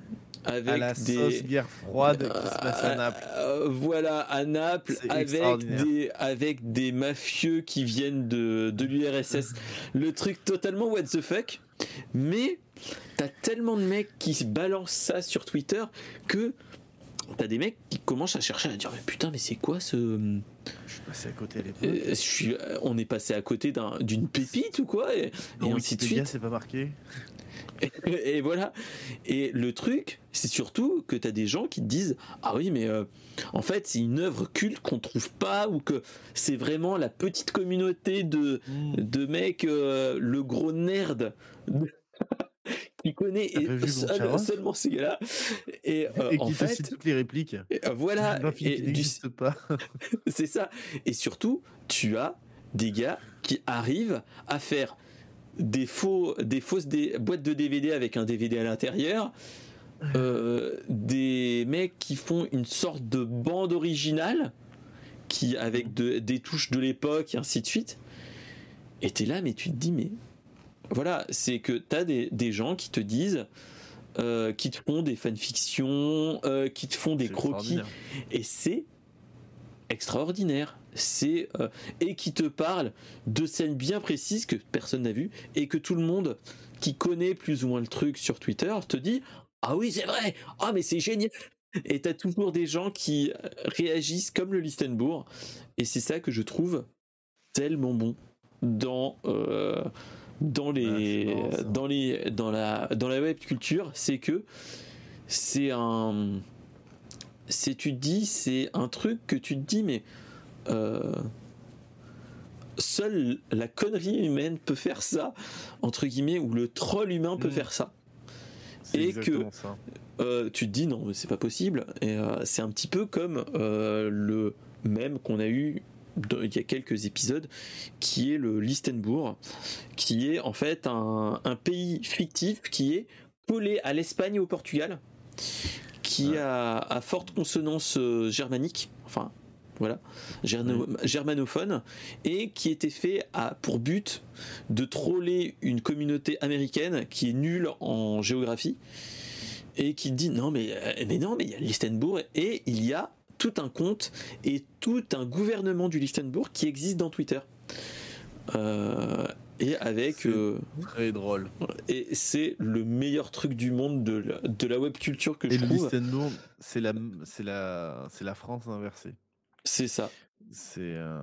avec à la des. sauce guerre froide qui se passe à Euh, Naples. euh, voilà, à Naples, avec des, avec des mafieux qui viennent de, de l'URSS. Le truc totalement what the fuck. Mais t'as tellement de mecs qui se balancent ça sur Twitter que t'as des mecs qui commencent à chercher à dire mais putain mais c'est quoi ce Je suis passé à côté à l'époque. euh, je suis euh, on est passé à côté d'un- d'une pépite ou quoi et, ainsi de suite c'est pas marqué. et, et voilà. Et le truc, c'est surtout que tu as des gens qui te disent Ah oui, mais euh, en fait, c'est une œuvre culte qu'on trouve pas, ou que c'est vraiment la petite communauté de, Hmm. de mecs, euh, le gros nerd. Qui connaît et seul- seulement ces gars-là et, euh, Et qui fait cite toutes les répliques. et, euh, voilà et n'existe pas. c'est ça. Et surtout, tu as des gars qui arrivent à faire des faux, des fausses boîtes de DVD avec un DVD à l'intérieur. euh, des mecs qui font une sorte de bande originale qui avec de- des touches de l'époque et ainsi de suite et t'es là mais tu te dis mais voilà c'est que t'as des, des gens qui te disent euh, qui te font des fanfictions euh, qui te font des croquis. et c'est extraordinaire. C'est euh, et qui te parle de scènes bien précises que personne n'a vues et que tout le monde qui connaît plus ou moins le truc sur Twitter te dit ah oui c'est vrai! Ah mais c'est génial! Et t'as toujours des gens qui réagissent comme le Listenbourg et c'est ça que je trouve tellement bon dans euh, dans les Ah, marrant, dans les dans la dans la web culture c'est que c'est un c'est tu te dis c'est un truc que tu te dis mais euh, seule la connerie humaine peut faire ça entre guillemets ou le troll humain peut Mm. faire ça et que- ça. euh, tu te dis non mais c'est pas possible et euh, c'est un petit peu comme euh, le même qu'on a eu de- il y a quelques épisodes qui est le Listenbourg qui est en fait un, un pays fictif qui est collé à l'Espagne et au Portugal qui Ouais. a, a forte consonance euh, germanique enfin voilà germanophone et qui était fait à, pour but de troller une communauté américaine qui est nulle en géographie et qui dit non mais euh, mais non mais il y a Liechtenbourg et il y a tout un compte et tout un gouvernement du Liechtenbourg qui existe dans Twitter Euh, et avec C'est- euh, Très drôle. et c'est le meilleur truc du monde de la, de la web culture que Et je le trouve Listenbourg, c'est la, c'est la, c'est la France inversée. c'est ça C'est euh,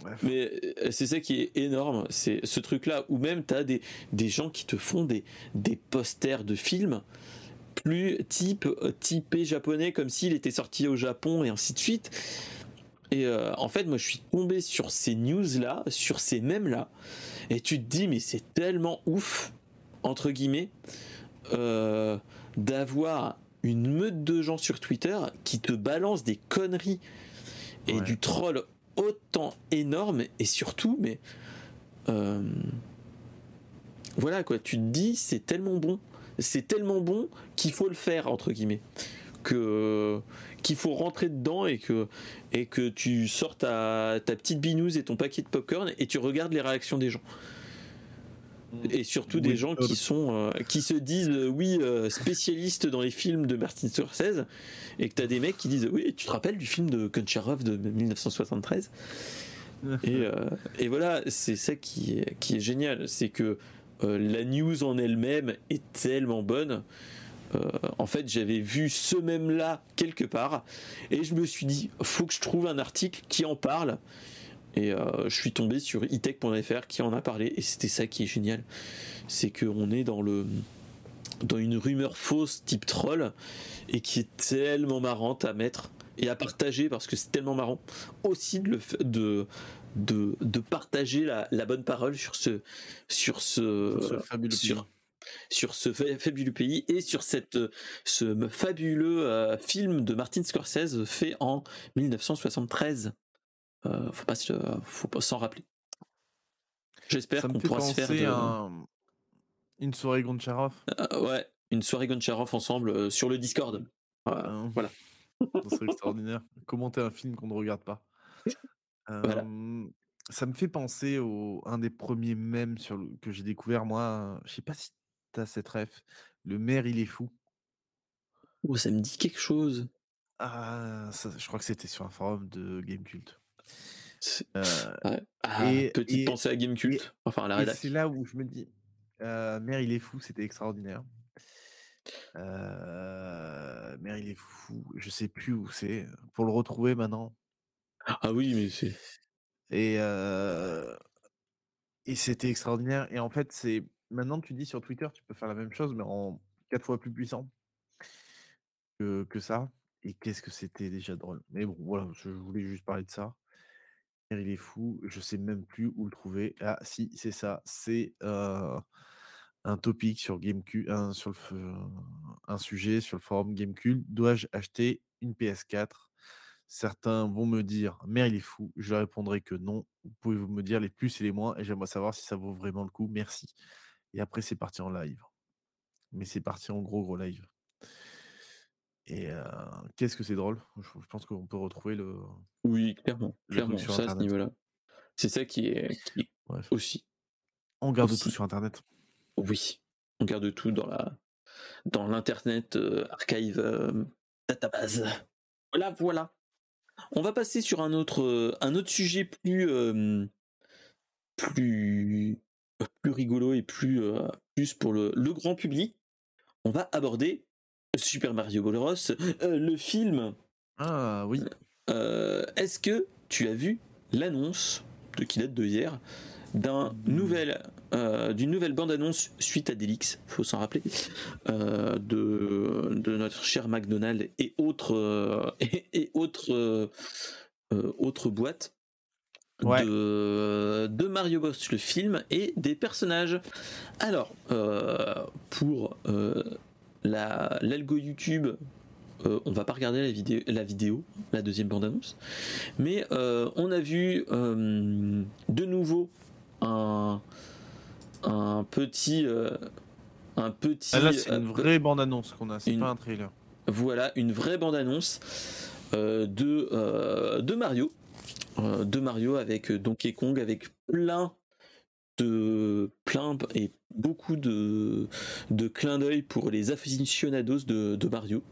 Bref. Mais c'est ça qui est énorme, c'est ce truc-là, où même tu as des, des gens qui te font des, des posters de films plus type euh, typé japonais, comme s'il était sorti au Japon et ainsi de suite. Et euh, en fait, moi je suis tombé sur ces news-là, sur ces mèmes-là, et tu te dis, mais c'est tellement ouf, entre guillemets, euh, d'avoir une meute de gens sur Twitter qui te balancent des conneries et du troll autant énorme et surtout, mais euh, voilà quoi, tu te dis c'est tellement bon, c'est tellement bon qu'il faut le faire entre guillemets, que qu'il faut rentrer dedans et que et que tu sors ta, ta petite binouse et ton paquet de popcorn et tu regardes les réactions des gens. Et surtout des gens qui sont euh, qui se disent euh, oui euh, spécialistes dans les films de Martin Scorsese et que t'as des mecs qui disent oui tu te rappelles du film de Kuncharov de 1973 et, et voilà c'est ça qui est, qui est génial. C'est que la news en elle-même est tellement bonne en fait, j'avais vu ce même-là quelque part, et je me suis dit, faut que je trouve un article qui en parle, et euh, je suis tombé sur itech.fr qui en a parlé et c'était ça qui est génial. C'est qu'on est dans le dans une rumeur fausse type troll et qui est tellement marrante à mettre et à partager parce que c'est tellement marrant aussi de, le, de, de, de partager la, la, bonne parole sur ce sur ce, sur ce fabuleux sur, pays. sur ce fabuleux pays et sur cette ce fabuleux euh, film de Martin Scorsese fait en 1973 euh, faut pas faut pas s'en rappeler. J'espère qu'on pourra se faire de... une soirée Goncharov. Euh, ouais, une soirée Goncharov ensemble euh, sur le Discord. Ah. voilà. C'est extraordinaire. Commenter un film qu'on ne regarde pas. Voilà. Ça me fait penser au un des premiers mèmes sur le, que j'ai découvert moi. Je sais pas si tu as cette ref. Le maire il est fou. Oh, ça me dit quelque chose. Ah, je crois que c'était sur un forum de Game Cult. Euh, ah, et, petite pensée à Gamecult, enfin à la C'est là où je me dis, euh, Mère il est fou, c'était extraordinaire. Euh, Mère il est fou, je sais plus où c'est. Pour le retrouver maintenant. Ah oui, mais c'est. Et et c'était extraordinaire. Et en fait, c'est maintenant tu dis sur Twitter, tu peux faire la même chose, mais en quatre fois plus puissant que, ça. Et qu'est-ce que c'était déjà drôle. Mais bon, voilà, je voulais juste parler de ça il est fou, je sais même plus où le trouver. Ah si, c'est ça, c'est un topic sur GameCube, sur le, un sujet sur le forum GameCube. Dois-je acheter une PS4 Certains vont me dire, mais il est fou. Je répondrai que non. Pouvez-vous me dire les plus et les moins Et j'aimerais savoir si ça vaut vraiment le coup. Merci. Et après, c'est parti en live. Mais c'est parti en gros, gros live. Et qu'est-ce que c'est drôle? Je pense qu'on peut retrouver le. Oui, clairement, clairement, ça à ce niveau-là. C'est ça qui est, aussi. On garde tout sur Internet. Oui, on garde tout dans la dans l'internet archive database. Voilà, voilà. On va passer sur un autre un autre sujet plus plus plus rigolo et plus plus pour le, le grand public. On va aborder Super Mario Bros. Euh, le film. Ah oui. Euh, est-ce que tu as vu l'annonce de qui date de hier d'un nouvel euh, d'une nouvelle bande annonce suite à Delix, faut s'en rappeler, de, de notre cher McDonald's et autres et, autres autres boîtes de, de, Mario Bros le film et des personnages. Alors pour l'algo YouTube, euh, on va pas regarder la vidéo, la, vidéo, la deuxième bande-annonce, mais euh, on a vu euh, de nouveau un, un petit. un petit. Ah là, c'est une vraie bande-annonce qu'on a, c'est pas un trailer. Voilà, une vraie bande-annonce de, de Mario. de Mario avec Donkey Kong, avec plein de plein et beaucoup de, de clins d'œil pour les aficionados de, de Mario,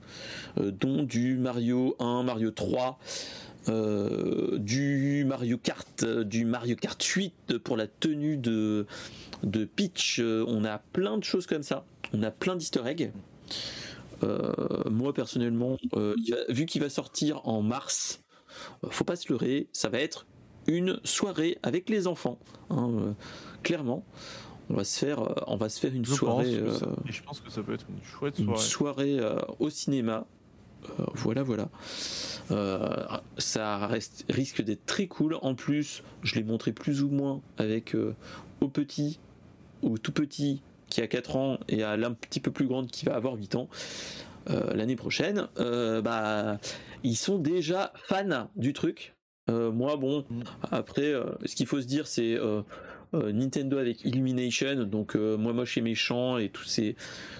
euh, dont du Mario 1, Mario 3, euh, du Mario Kart, du Mario Kart 8 pour la tenue de, de Peach. Euh, on a plein de choses comme ça. On a plein d'easter eggs. moi personnellement, vu qu'il va sortir en mars, faut pas se leurrer, ça va être une soirée avec les enfants. Hein, clairement on va se faire euh, on va se faire une soirée euh, je pense que ça peut être une chouette soirée, une soirée euh, au cinéma voilà voilà. Ça reste, risque d'être très cool. En plus je l'ai montré plus ou moins avec au petit au tout petit qui a 4 ans et à l'un petit peu plus grande qui va avoir 8 ans l'année prochaine, bah ils sont déjà fans du truc. moi bon, après ce qu'il faut se dire c'est Nintendo avec Illumination, donc moi moche et méchant et tous ces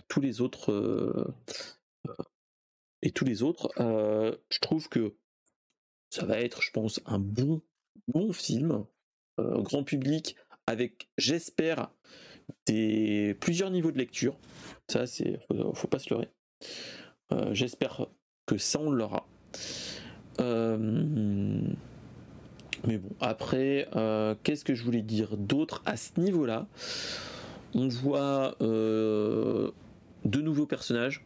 tous les autres et tous les autres, je trouve que ça va être, je pense, un bon bon film grand public avec, j'espère, des plusieurs niveaux de lecture. Ça, c'est faut, pas se leurrer. j'espère que ça on l'aura. mais bon, après, qu'est-ce que je voulais dire d'autre à ce niveau-là? On voit de nouveaux personnages.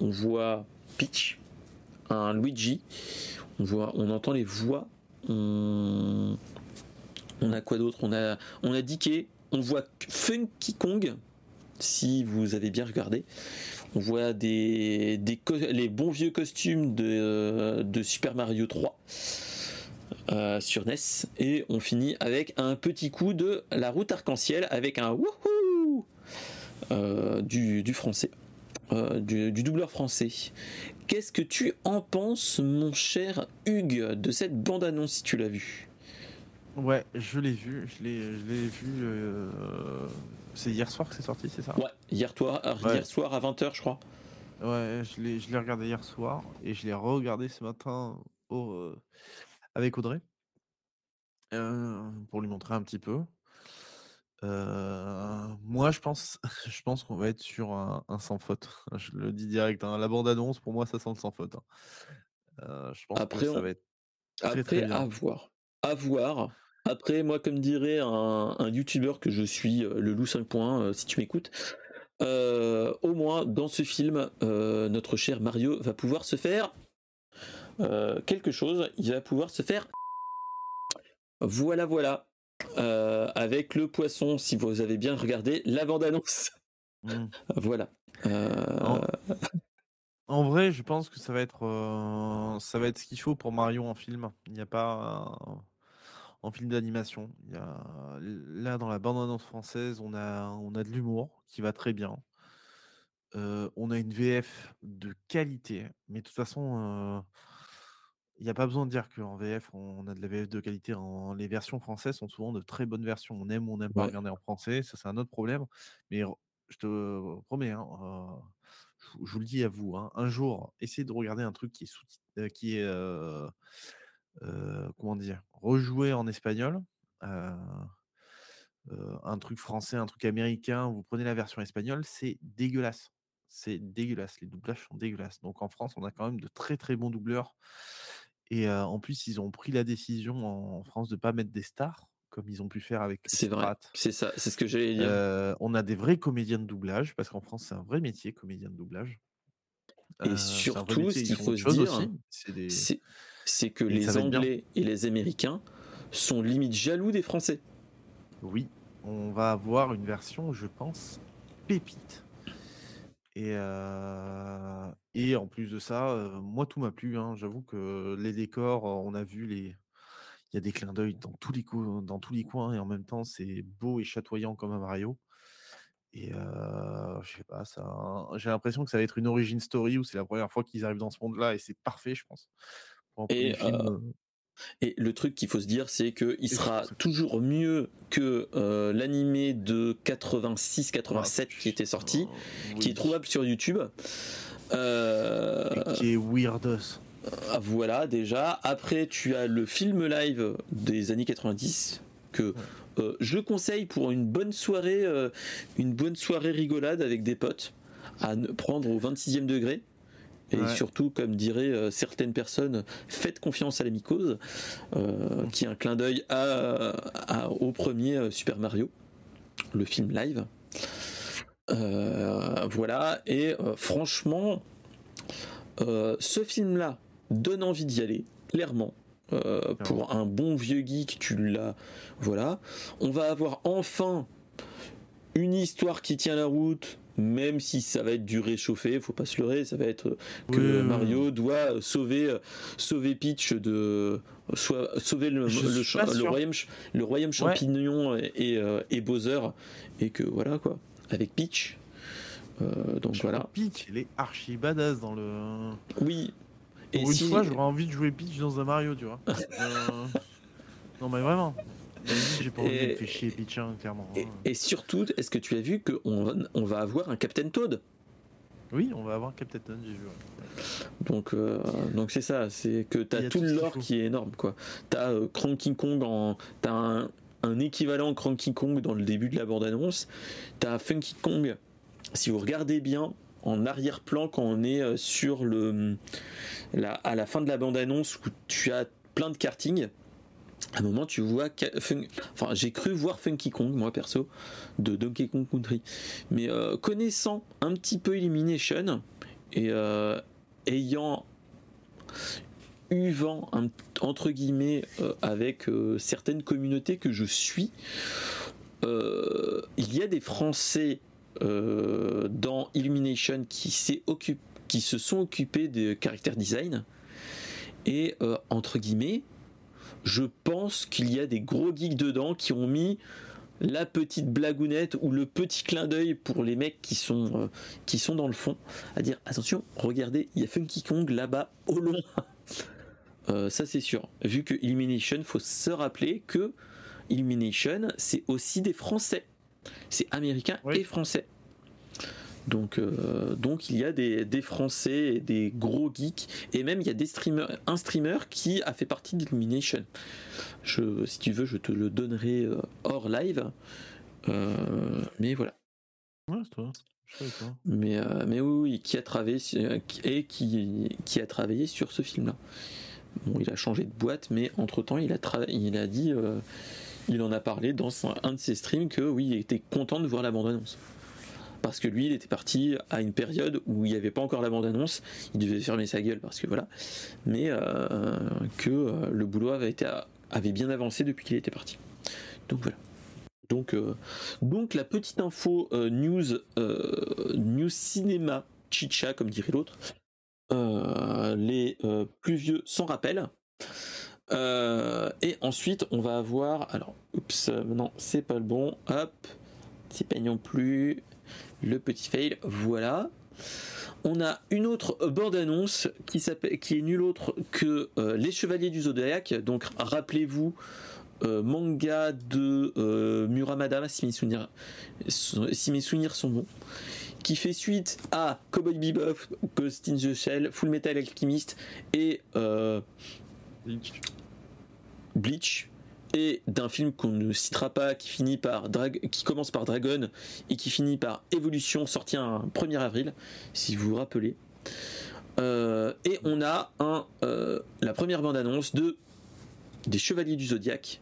On voit Peach, un Luigi. On entend les voix. On, a quoi d'autre? On a, on. On voit Funky Kong. Si vous avez bien regardé, on voit des, des les bons vieux costumes de, de Super Mario 3 euh, sur NES et on finit avec un petit coup de la route arc-en-ciel avec un wouhou euh, du, du français. Euh, du, doubleur français. Qu'est-ce que tu en penses, mon cher Hugues, de cette bande-annonce si tu l'as vue? Ouais, je l'ai vu, je l'ai, vu. Euh, c'est hier soir que c'est sorti, c'est ça? Ouais, hier, toi, hier soir à 20h, je crois. Ouais, je l'ai, je l'ai regardé hier soir et je l'ai regardé ce matin au, euh, avec Audrey pour lui montrer un petit peu moi, je pense, je pense qu'on va être sur un, sans faute. Je le dis direct. Hein. La bande annonce, pour moi, ça sent le sans faute. Hein. je pense Après, que ça va être très, Après, à voir. À voir. Après, moi, comme dirait un, un youtubeur que je suis, le loup 5 points, si tu m'écoutes, au moins dans ce film, notre cher Mario va pouvoir se faire quelque chose. Il va pouvoir se faire. Voilà, voilà. Euh, avec le poisson, si vous avez bien regardé la bande-annonce. Mmh. voilà. Euh, en... vrai, je pense que ça va être, euh, ça va être ce qu'il faut pour Mario en film. Il n'y a pas en film d'animation. Il là dans la bande-annonce française, on a, on a de l'humour qui va très bien. on a une VF de qualité, mais de toute façon il n'y a pas besoin de dire qu'en VF, on a de la VF de qualité. En... Les versions françaises sont souvent de très bonnes versions. On aime ou on n'aime pas regarder en français, ça c'est un autre problème. Mais je te promets, hein, je, vous le dis à vous, hein, un jour, essayez de regarder un truc qui est, sous euh, qui est euh, euh, comment dire, rejoué en espagnol. un truc français, un truc américain, vous prenez la version espagnole, c'est dégueulasse. C'est dégueulasse, les doublages sont dégueulasses. Donc en France, on a quand même de très très bons doubleurs. Et en plus, ils ont pris la décision en France de pas mettre des stars, comme ils ont pu faire avec C'est vrai, c'est ça, c'est ce que j'allais dire. on a des vrais comédiens de doublage, parce qu'en France, c'est un vrai métier, comédien de doublage. Et surtout, ce qu'il faut se dire, c'est que les Anglais et les Américains sont limite jaloux des Français. Oui, on va avoir une version, je pense, pépite. Et, et en plus de ça, moi tout m'a plu. Hein. J'avoue que les décors, on a vu les. Il y a des clins d'œil dans tous les dans tous les coins et en même temps c'est beau et chatoyant comme un Mario. Et je sais pas, ça. J'ai l'impression que ça va être une origin story où c'est la première fois qu'ils arrivent dans ce monde-là et c'est parfait, je pense. Et, et le truc qu'il faut se dire, c'est qu'il sera toujours mieux que euh, l'animé de 86-87 qui était sorti, qui est trouvable sur YouTube. Euh, qui est weirdos. Ah, voilà, déjà. Après, tu as le film live des années 90 que euh, je conseille pour une bonne soirée, une bonne soirée rigolade avec des potes à prendre au 26e degré. Et surtout, comme diraient euh, certaines personnes, faites confiance à la mycose, euh, qui est un clin d'œil à, au premier euh, Super Mario, le film live. voilà, et franchement, ce film-là donne envie d'y aller, clairement. pour un bon vieux geek, tu l'as. Voilà. On va avoir enfin une histoire qui tient la route, même si ça va être du réchauffé, faut pas se leurrer, ça va être que Mario doit sauver sauver Peach de soit sauver le, le, royaume le royaume champignon et, et, euh, Bowser et que voilà quoi. avec Peach. donc voilà. Peach, il est archi badass dans le. Oui. Et une fois, j'aurais envie de jouer Peach dans un Mario, tu vois. Non, mais vraiment. J'ai pas envie de faire chier Peach, hein, clairement. Hein. Et, surtout, est-ce que tu as vu qu'on va, on va avoir un Captain Toad? Oui, on va avoir Captain Toad, j'ai vu. Donc, euh, donc c'est ça, c'est que tu as tout le lore qui est énorme, quoi. T'as euh, Cranky Kong en, t'as un, un, équivalent Cranky Kong dans le début de la bande-annonce. T'as Funky Kong. Si vous regardez bien, en arrière-plan quand on est euh, sur le la, à la fin de la bande-annonce où tu as plein de karting à un moment tu vois enfin j'ai cru voir Funky Kong moi perso de Donkey Kong Country. Mais euh, connaissant un petit peu Illumination et euh, ayant eu vent entre guillemets euh, avec certaines communautés que je suis il y a des Français dans Illumination qui, qui se sont occupés de caractère design et entre guillemets je pense qu'il y a des gros geeks dedans qui ont mis la petite blagounette ou le petit clin d'œil pour les mecs qui sont, euh, qui sont dans le fond, à dire attention, regardez, il y a Funky Kong là-bas au loin. Euh, ça c'est sûr. Vu que Illumination, faut se rappeler que Illumination, c'est aussi des Français. C'est américain et français. Donc, euh, donc il y a des, des, Français, des gros geeks, et même il y a des streamers, un streamer qui a fait partie d'Illumination. Je, si tu veux, je te le donnerai euh, hors live. Euh, mais voilà. Ouais, c'est toi. Mais, mais oui, qui a travaillé et qui, qui a travaillé sur ce film-là. Bon, il a changé de boîte, mais entre temps, il a, il a dit, il en a parlé dans un de ses streams que oui, il était content de voir la bande-annonce parce que lui, il était parti à une période où il n'y avait pas encore la bande-annonce, il devait fermer sa gueule parce que voilà, mais euh, que euh, le boulot avait, été, avait bien avancé depuis qu'il était parti. Donc voilà. Donc, euh, donc la petite info news, news cinéma chicha comme dirait l'autre, les plus vieux s'en rappellent. et ensuite, on va avoir. Alors, oups, non, c'est pas le bon. Hop, c'est pas non plus le petit fail, voilà. On a une autre bande-annonce qui, qui est nulle autre que euh, Les Chevaliers du Zodiac. Donc rappelez-vous, euh, manga de euh, Muramada, si mes, souvenirs, si mes souvenirs sont bons, qui fait suite à Cowboy Bebop, Ghost in the Shell, Full Metal Alchemist et Bleach et d'un film qu'on ne citera pas qui finit par qui commence par Dragon et qui finit par Evolution sorti un 1er avril si vous vous rappelez. Euh, et on a un euh, la première bande annonce de des Chevaliers du Zodiaque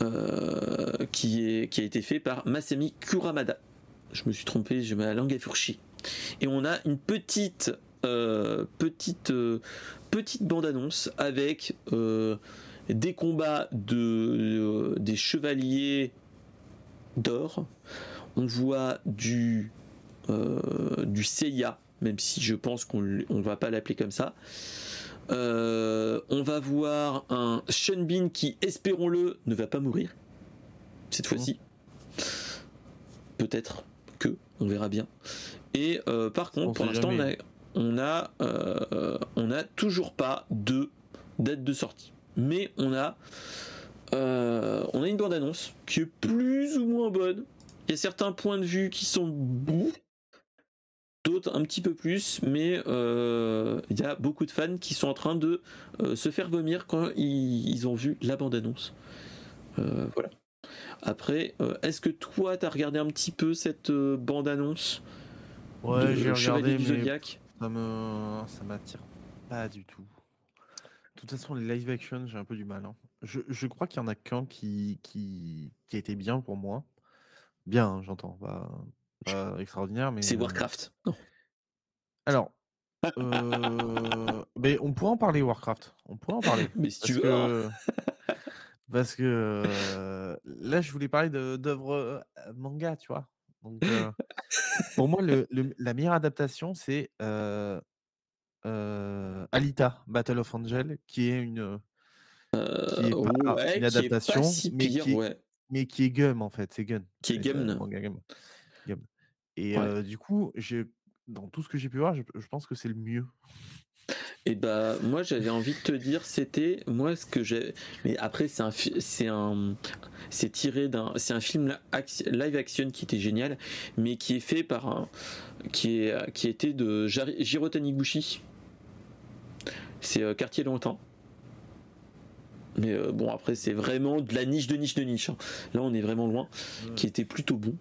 euh, qui, qui a été fait par Masami Kuramada. Je me suis trompé j'ai ma langue à fourchi et on a une petite petite petite bande annonce avec des combats de, euh, des chevaliers d'or. On voit du, euh, du Seiya, même si je pense qu'on ne va pas l'appeler comme ça. Euh, on va voir un Shunbin qui, espérons-le, ne va pas mourir cette fois-ci. Peut-être que, on verra bien. Et par contre, pour l'instant, on a, on a toujours pas de date de sortie mais on a, euh, on a une bande-annonce qui est plus ou moins bonne. Il y a certains points de vue qui sont bons, d'autres un petit peu plus, mais euh, il y a beaucoup de fans qui sont en train de euh, se faire vomir quand ils, ont vu la bande-annonce. voilà. Après, est-ce que toi, tu as regardé un petit peu cette bande-annonce Ouais, j'ai regardé, du Zodiac? ça me, ça m'attire pas du tout. De toute façon, les live action, j'ai un peu du mal. Hein. Je, je crois qu'il y en a qu'un qui, qui, qui a été bien pour moi. Bien, hein, j'entends, pas, extraordinaire, mais. C'est euh, Warcraft. Alors, euh, mais on pourrait en parler Warcraft. On pourrait en parler. Mais si tu veux. Hein. parce que euh, là, je voulais parler d'œuvres manga, tu vois. Donc, pour moi, le, la meilleure adaptation, c'est Alita, Battle of Angel, qui est une, qui est une adaptation, mais qui, mais qui est Gum en fait, c'est Gun. Qui est le Gum. Gum. Et Ouais. euh, du coup, dans tout ce que j'ai pu voir, je, je pense que c'est le mieux. Et bah moi j'avais envie de te dire c'était moi ce que j'ai mais après c'est un c'est un c'est tiré d'un c'est un film live action qui était génial mais qui est fait par un qui est qui était de Jiro Taniguchi. C'est euh, Quartier longtemps. Mais euh, bon après c'est vraiment de la niche de niche de niche. hein. Là on est vraiment loin qui était plutôt bon.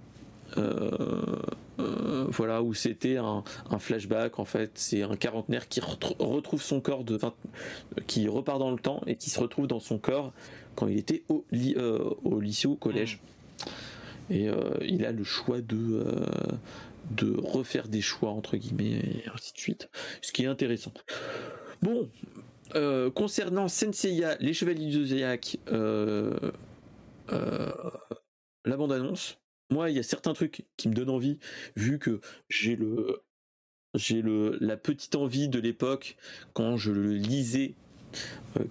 Euh, euh, voilà où c'était un, un flashback en fait c'est un quarantenaire qui retr- retrouve son corps de 20 qui repart dans le temps et qui se retrouve dans son corps quand il était au, ly- au lycée ou au collège et euh, il a le choix de de refaire des choix entre guillemets et ainsi de suite ce qui est intéressant bon euh, concernant Senseiya les chevaliers du zodiaque euh, euh, la bande annonce moi il y a certains trucs qui me donnent envie vu que j'ai le j'ai le la petite envie de l'époque quand je le lisais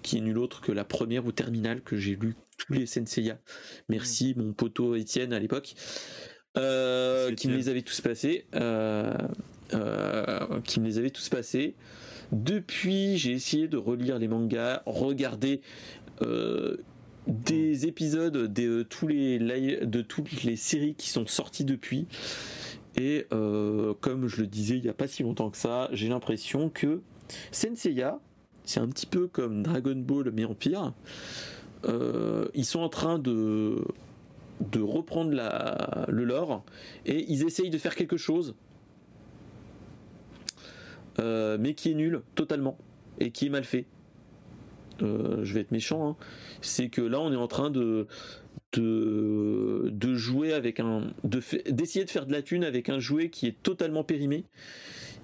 qui est nul autre que la première ou terminale que j'ai lu tous les Senseiya. Merci mon poteau Étienne à l'époque qui me Étienne. les avait tous passés qui me les avait tous passés depuis j'ai essayé de relire les mangas regarder euh, des épisodes de euh, tous les de toutes les séries qui sont sorties depuis. Et euh, comme je le disais il n'y a pas si longtemps que ça j'ai l'impression que Senseiya c'est un petit peu comme Dragon Ball mais en pire Euh, ils sont en train de de reprendre la, le lore et ils essayent de faire quelque chose euh, mais qui est nul totalement et qui est mal fait euh, je vais être méchant, hein, c'est que là on est en train de de, jouer avec un d'essayer de faire de la thune avec un jouet qui est totalement périmé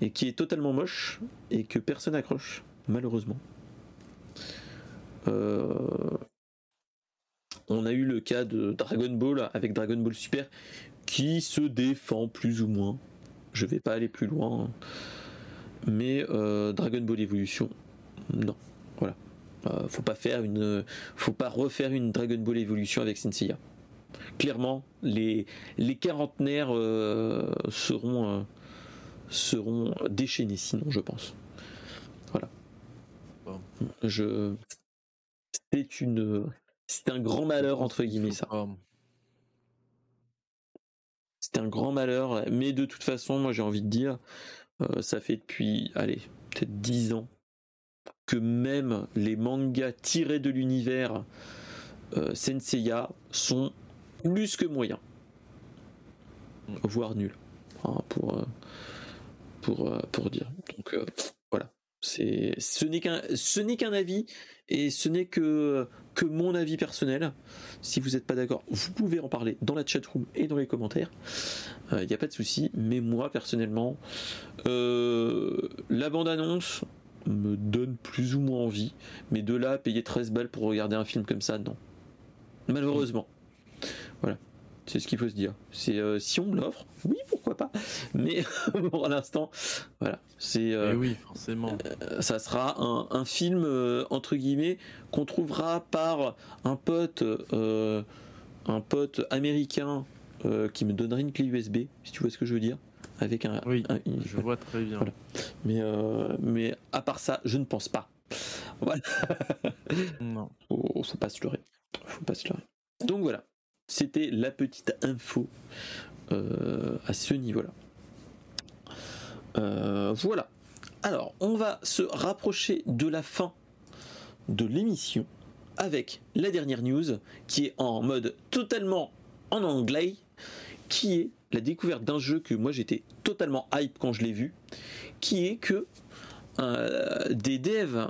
et qui est totalement moche et que personne n'accroche malheureusement. Euh, on a eu le cas de Dragon Ball avec Dragon Ball Super qui se défend plus ou moins. Je vais pas aller plus loin, hein. Mais euh, Dragon Ball Evolution, non. Voilà. Euh, faut pas faire une, faut pas refaire une Dragon Ball Evolution avec Senseiya. Clairement, les les quarantenaires euh, seront euh, seront déchaînés sinon, je pense. Voilà. Bon. Je c'est une c'est un grand malheur entre guillemets ça. C'est un grand malheur, mais de toute façon, moi j'ai envie de dire, euh, ça fait depuis, allez, peut-être 10 ans que même les mangas tirés de l'univers euh, Senseiya sont plus que moyens, voire nuls, hein, pour, euh, pour, dire. Donc voilà, ce n'est qu'un avis et ce n'est que, mon avis personnel. Si vous n'êtes pas d'accord, vous pouvez en parler dans la chatroom et dans les commentaires. Il n'y a pas de souci. Mais moi, personnellement, euh, la bande-annonce me donne plus ou moins envie. Mais de là, à payer 13 balles pour regarder un film comme ça, non. Malheureusement. Voilà. C'est ce qu'il faut se dire. C'est euh, si on me l'offre, oui, pourquoi pas. Mais pour l'instant, voilà. C'est euh, Eh oui, forcément. ça sera un, un film euh, entre guillemets qu'on trouvera par un pote euh, un pote américain euh, qui me donnerait une clé USB si tu vois ce que je veux dire avec un, Oui, un- une- Je vois très bien. Voilà. mais euh, mais à part ça je ne pense pas voilà Non. faut, faut pas se leurrer faut pas se leurrer donc voilà c'était la petite info euh, à ce niveau là voilà. Alors on va se rapprocher de la fin de l'émission avec la dernière news qui est en mode totalement en anglais qui est la découverte d'un jeu que moi j'étais totalement hype quand je l'ai vu qui est que euh, des devs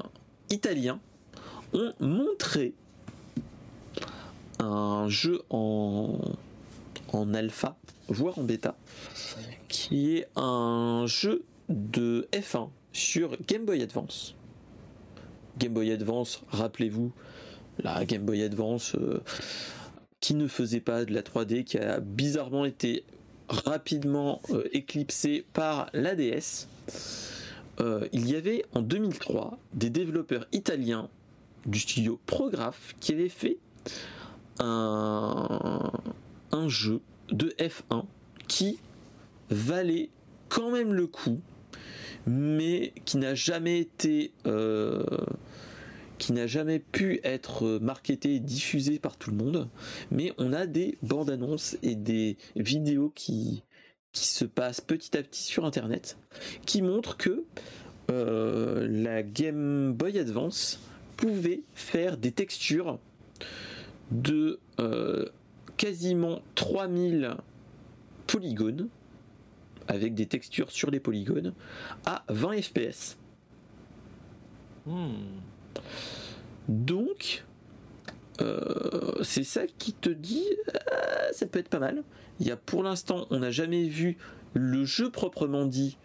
italiens ont montré un jeu en, en alpha, voire en bêta, qui est un jeu de F1 sur Game Boy Advance. Game Boy Advance, rappelez-vous, la Game Boy Advance euh, qui ne faisait pas de la 3D, qui a bizarrement été rapidement euh, éclipsée par la DS. Euh, il y avait en 2003 des développeurs italiens du studio Prograph qui avaient fait un, jeu de F1 qui valait quand même le coup, mais qui n'a jamais été euh, qui n'a jamais pu être marketé et diffusé par tout le monde, mais on a des bandes annonces et des vidéos qui, qui se passent petit à petit sur internet qui montrent que euh, la Game Boy Advance pouvait faire des textures de euh, quasiment 3000 polygones avec des textures sur les polygones à 20 fps. Hmm. Donc, euh, c'est ça qui te dit, ah, ça peut être pas mal. Il y a pour l'instant, on n'a jamais vu le jeu proprement dit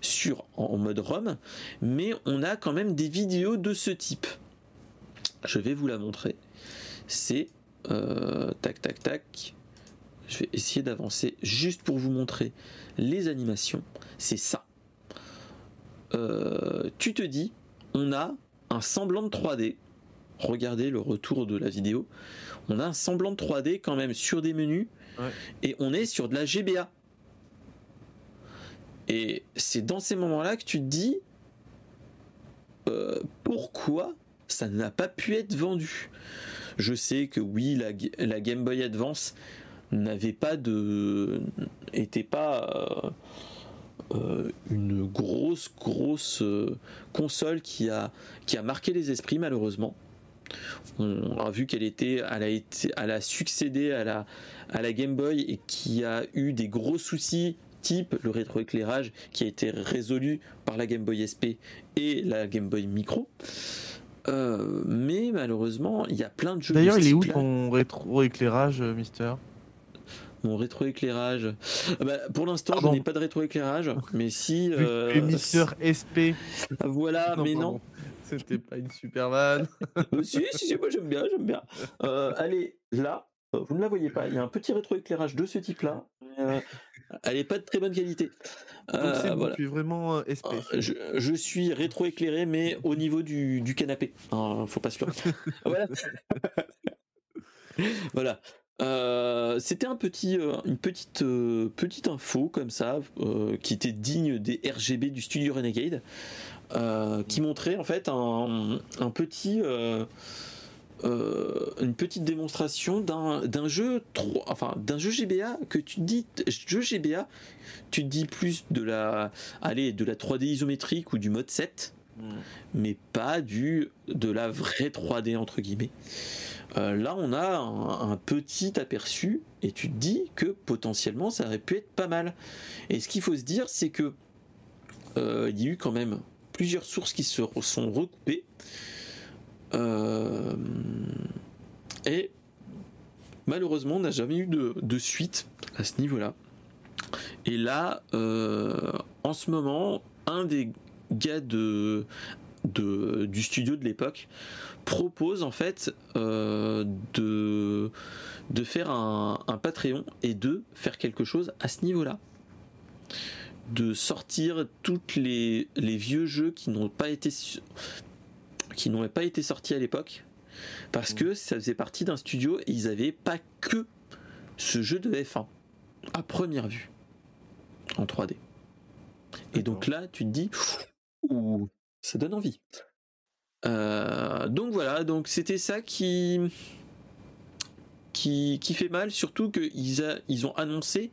sur en mode ROM, mais on a quand même des vidéos de ce type. Je vais vous la montrer. C'est euh, tac tac tac. Je vais essayer d'avancer juste pour vous montrer les animations. C'est ça. Euh, tu te dis, on a un semblant de 3D. Regardez le retour de la vidéo. On a un semblant de 3D quand même sur des menus. Et on est sur de la GBA. Et c'est dans ces moments-là que tu te dis euh, pourquoi ça n'a pas pu être vendu? Je sais que oui, la, Game Boy Advance n'avait pas de. était pas. Euh, euh, une grosse grosse console qui a marqué les esprits malheureusement on a vu qu'elle était elle a été elle a succédé à la à la Game Boy et qui a eu des gros soucis type le rétroéclairage qui a été résolu par la Game Boy SP et la Game Boy Micro. Euh, mais malheureusement, il y a plein de jeux. D'ailleurs, il est où ton rétroéclairage, euh, Mister? Mon rétroéclairage. Euh, bah, pour l'instant, je n'ai pas de rétroéclairage, mais si. Euh... Mister SP. Voilà, mais non. C'était pas une super vanne. si, si, moi j'aime bien, j'aime bien. allez, là, vous ne la voyez pas. Il y a un petit rétroéclairage de ce type-là elle n'est pas de très bonne qualité. Euh, voilà. vraiment euh, euh, je, suis rétro-éclairé, mais au niveau du, canapé. Hein, faut pas se voilà. voilà. C'était un petit, une petite, petite info comme ça, qui était digne des RGB du studio Renegade, qui montrait en fait un, un petit euh, une petite démonstration d'un jeu enfin d'un jeu GBA que tu dis jeu GBA tu dis plus de la allez de la 3D isométrique ou du mode 7 hmm. mais pas du de la vraie 3D entre guillemets. Euh, là on a un, petit aperçu et tu te dis que potentiellement ça aurait pu être pas mal. Et ce qu'il faut se dire c'est que euh, il y a eu quand même plusieurs sources qui se sont recoupées euh, et malheureusement, on n'a jamais eu de, suite à ce niveau-là. Et là, euh, en ce moment, un des gars de, du studio de l'époque propose en fait euh, de, de faire un, Patreon et de faire quelque chose à ce niveau-là. De sortir tous les, les vieux jeux qui n'ont pas été qui n'ont pas été sortis à l'époque parce mmh. que ça faisait partie d'un studio et ils n'avaient pas que ce jeu de F1 à première vue en 3D. Et donc là, tu te dis, ouh, ça donne envie. Euh, donc voilà, donc c'était ça qui, qui, qui fait mal, surtout qu'ils ils ont annoncé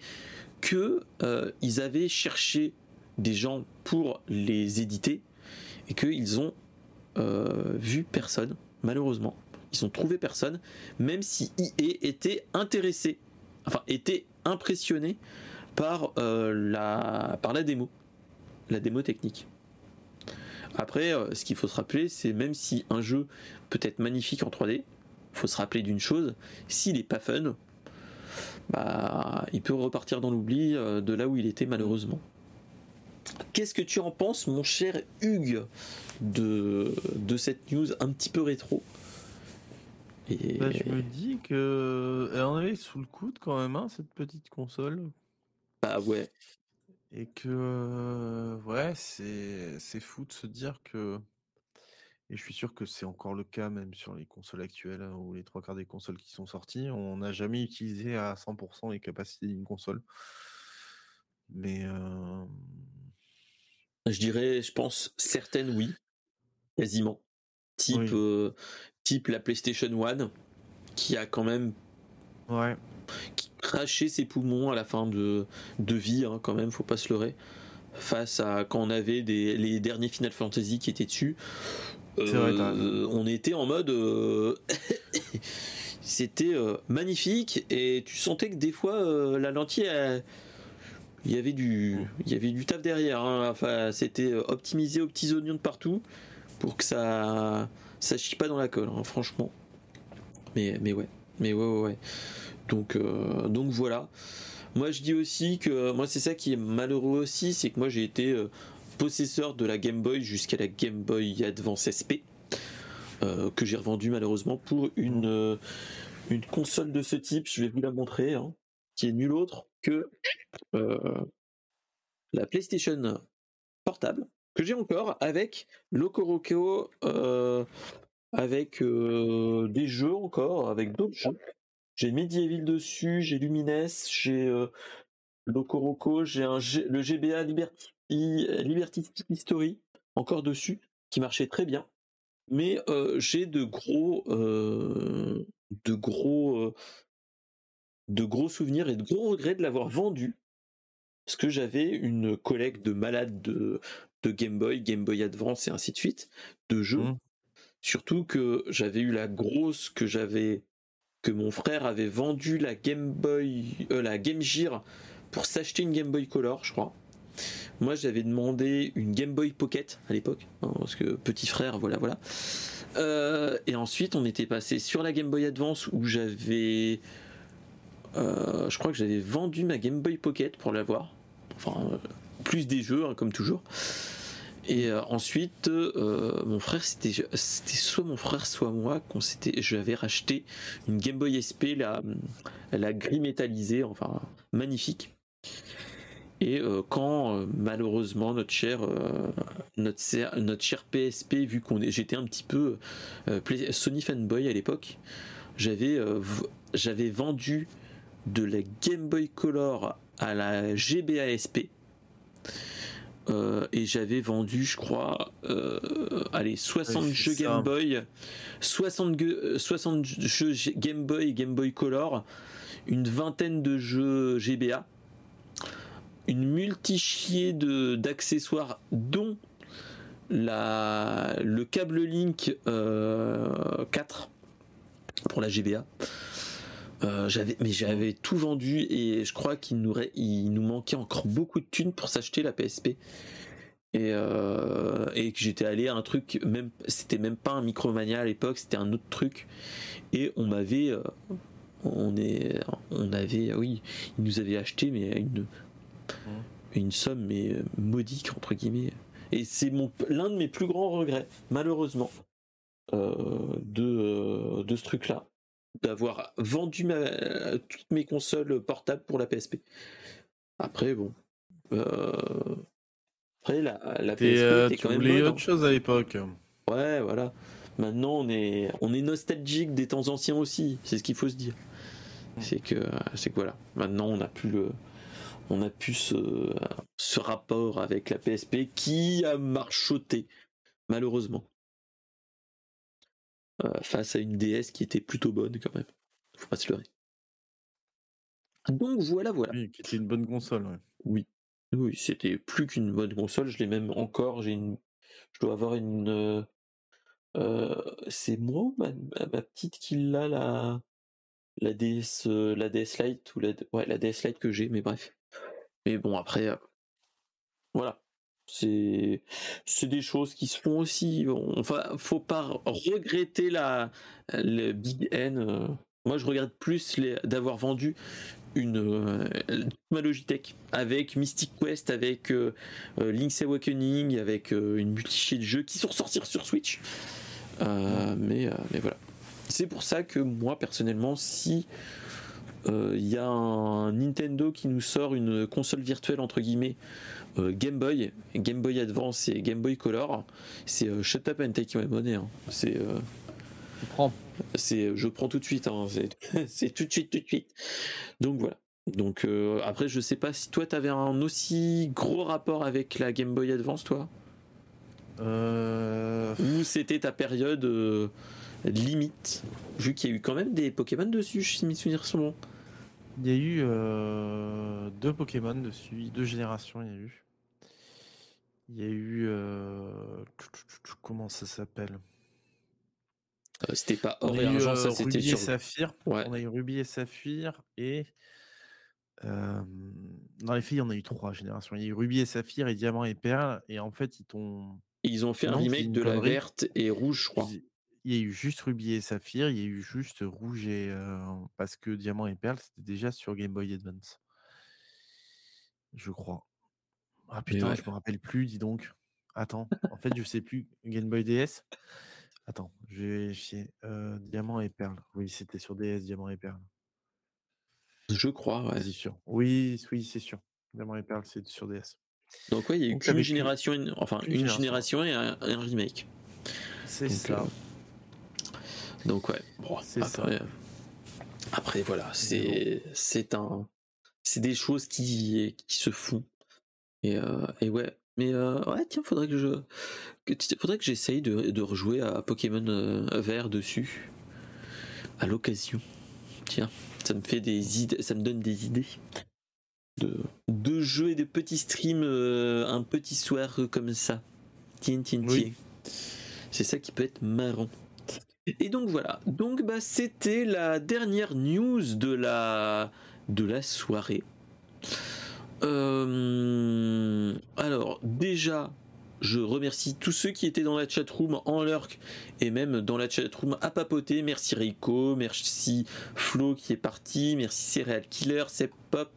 que euh, ils avaient cherché des gens pour les éditer et qu'ils ont vu personne, malheureusement. Ils ont trouvé personne, même si IE était intéressé, enfin était impressionné par, euh, la, par la démo, la démo technique. Après, euh, ce qu'il faut se rappeler, c'est même si un jeu peut être magnifique en 3D, il faut se rappeler d'une chose, s'il est pas fun, bah, il peut repartir dans l'oubli de là où il était malheureusement. Qu'est-ce que tu en penses, mon cher Hugues, de, de cette news un petit peu rétro? Et... Bah, je me dis que elle en avait sous le coude quand même, hein, cette petite console. Bah ouais. Et que ouais, c'est fou de se dire que Et je suis sûr que c'est encore le cas même sur les consoles actuelles hein, ou les trois quarts des consoles qui sont sorties. On n'a jamais utilisé à 100% les capacités d'une console. Mais je dirais, je pense certaines oui, quasiment. Type, type la PlayStation 1 qui a quand même ouais. qui crachait ses poumons à la fin de, de vie, hein, quand même, faut pas se leurrer. Face à quand on avait des, les derniers Final Fantasy qui étaient dessus, euh, on était en mode. Euh, c'était euh, magnifique et tu sentais que des fois la lentille. Il y avait du il taf derrière hein. c'était optimisé aux petits oignons de partout pour que ça ça chie pas dans la colle hein, franchement mais mais ouais mais ouais ouais, ouais. donc donc voilà moi je dis aussi que moi c'est ça qui est malheureux aussi c'est que moi j'ai été possesseur de la Game Boy jusqu'à la Game Boy Advance SP, euh, que j'ai revendu malheureusement pour une, euh, une console de ce type. Je vais vous la montrer, hein, qui est nulle autre que euh, la PlayStation portable que j'ai encore avec Locoroco, avec des jeux encore, avec d'autres jeux. J'ai Medieval dessus, j'ai Lumines, j'ai Locoroco, j'ai le GBA Liberty History encore dessus, qui marchait très bien. Mais euh, j'ai de gros, euh, de gros, euh, de gros souvenirs et de gros regrets de l'avoir vendu parce que j'avais une collecte de malades de, de Game Boy, Game Boy Advance et ainsi de suite, de jeux. Mmh. Surtout que j'avais eu la grosse que j'avais que mon frère avait vendu la Game Boy, la Game Gear pour s'acheter une Game Boy Color, je crois. Moi, j'avais demandé une Game Boy Pocket à l'époque, hein, parce que petit frère, voilà, voilà. Euh, et ensuite, on était passé sur la Game Boy Advance où j'avais, euh, je crois que j'avais vendu ma Game Boy Pocket pour l'avoir. Enfin, euh, plus des jeux, hein, comme toujours. Et ensuite, mon frère, c'était, soit mon frère, soit moi, qu'on s'était, j'avais racheté une Game Boy SP, la, la gris métallisée, enfin magnifique. Et euh, quand euh, malheureusement notre cher, euh, notre, notre cher PSP, vu qu'on j'étais un petit peu Sony fanboy à l'époque, j'avais j'avais vendu de la Game Boy Color à la GBA SP. et j'avais vendu, je crois, allez, 60 jeux Game Boy, 60, 60 jeux Game Boy et Game Boy Color, une vingtaine de jeux GBA une multichier de d'accessoires dont la, le câble Link 4 euh, pour la GBA. Euh, j'avais, mais j'avais tout vendu et je crois qu'il nous, il nous manquait encore beaucoup de thunes pour s'acheter la PSP. Et, euh, et que j'étais allé à un truc, même c'était même pas un Micromania à l'époque, c'était un autre truc. Et on m'avait, on est, on avait, oui, il nous avait acheté mais une une somme mais euh, modique entre guillemets. Et c'est mon l'un de mes plus grands regrets, malheureusement, euh, de, euh, de ce truc-là, d'avoir vendu ma, toutes mes consoles portables pour la PSP. Après, bon. après, la, la PSP quand même. autre chose à l'époque. Ouais, voilà. Maintenant, on est, on est nostalgique des temps anciens aussi. C'est ce qu'il faut se dire. Mmh. C'est que, c'est que voilà. Maintenant, on n'a plus le, on a pu ce, ce rapport avec la PSP qui a marchoté, malheureusement. Euh, face à une DS qui était plutôt bonne quand même. Faut pas se leurrer. Donc voilà, voilà. Oui, qui était une bonne console. Oui, oui, c'était plus qu'une bonne console. Je l'ai même encore. J'ai une, je dois avoir une. Euh, euh, c'est moi, ma, ma, petite qui l'a la la DS, la DS Lite ou la, ouais, la DS Lite que j'ai. Mais bref. Mais bon, après, euh, voilà. C'est, c'est des choses qui se font aussi. Enfin, faut pas regretter la, le Big N. Euh. Moi, je regrette plus d'avoir vendu une euh, ma Logitech avec Mystic Quest, avec Link's Awakening, avec une multitude de jeux qui sont sortis sur Switch. mais, mais voilà. C'est pour ça que moi, personnellement, si il y a un Nintendo qui nous sort une console virtuelle entre guillemets Game Boy, Game Boy Advance et Game Boy Color. C'est Shut Up and Take My Money. Hein. C'est je prends. C'est, je prends tout de suite. Hein. C'est, tout de suite, tout de suite. Donc voilà. Donc après, je sais pas si toi, tu avais un aussi gros rapport avec la Game Boy Advance, toi? Euh... Ou c'était ta période euh, limite, vu qu'il y a eu quand même des Pokémon dessus, si mes souvenirs sont bons? Il y a eu euh, deux Pokémon dessus, deux générations il y a eu. Il y a eu... Euh, comment ça s'appelle? C'était pas or et argent, ça c'était Ruby et Saphir. On a eu Ruby et Saphir et... dans les filles, on a eu trois générations. Il y a eu Ruby et Saphir et Diamant et Perle. Et en fait, ils t'ont ils ont fait un remake de la verte et rouge, je crois. Il y a eu juste Ruby et Saphir, il y a eu juste Rouge et. parce que Diamant et Perle, c'était déjà sur Game Boy Advance. Je crois. Ah putain, je me rappelle plus, dis donc. Attends, en fait, je sais plus. Game Boy DS Attends, je vais vérifier. Diamant et Perle. Oui, c'était sur DS, Diamant et Perle. Je crois, ouais. C'est sûr. Oui, oui, c'est sûr. Diamant et Perle, c'est sur DS. Donc ouais, il y a eu qu'une génération, enfin une, génération. et un, remake. C'est ça. Euh, donc ouais, bon, après, ça. après voilà, c'est c'est un c'est des choses qui qui se font et, euh, et ouais. Mais euh, ouais, tiens, faudrait que je faudrait que j'essaye de, de, rejouer à Pokémon Vert dessus à l'occasion. Tiens, ça me fait des idées, ça me donne des idées de, jeux et de petits streams euh, un petit soir comme ça. Tien, tien, C'est ça qui peut être marrant. Et donc voilà. Donc bah c'était la dernière news de la de la soirée. Euh, alors déjà, je remercie tous ceux qui étaient dans la chatroom en lurk et même dans la chatroom à papoter. Merci Rico, merci Flo qui est parti, merci Serial Killer, c'est Pop,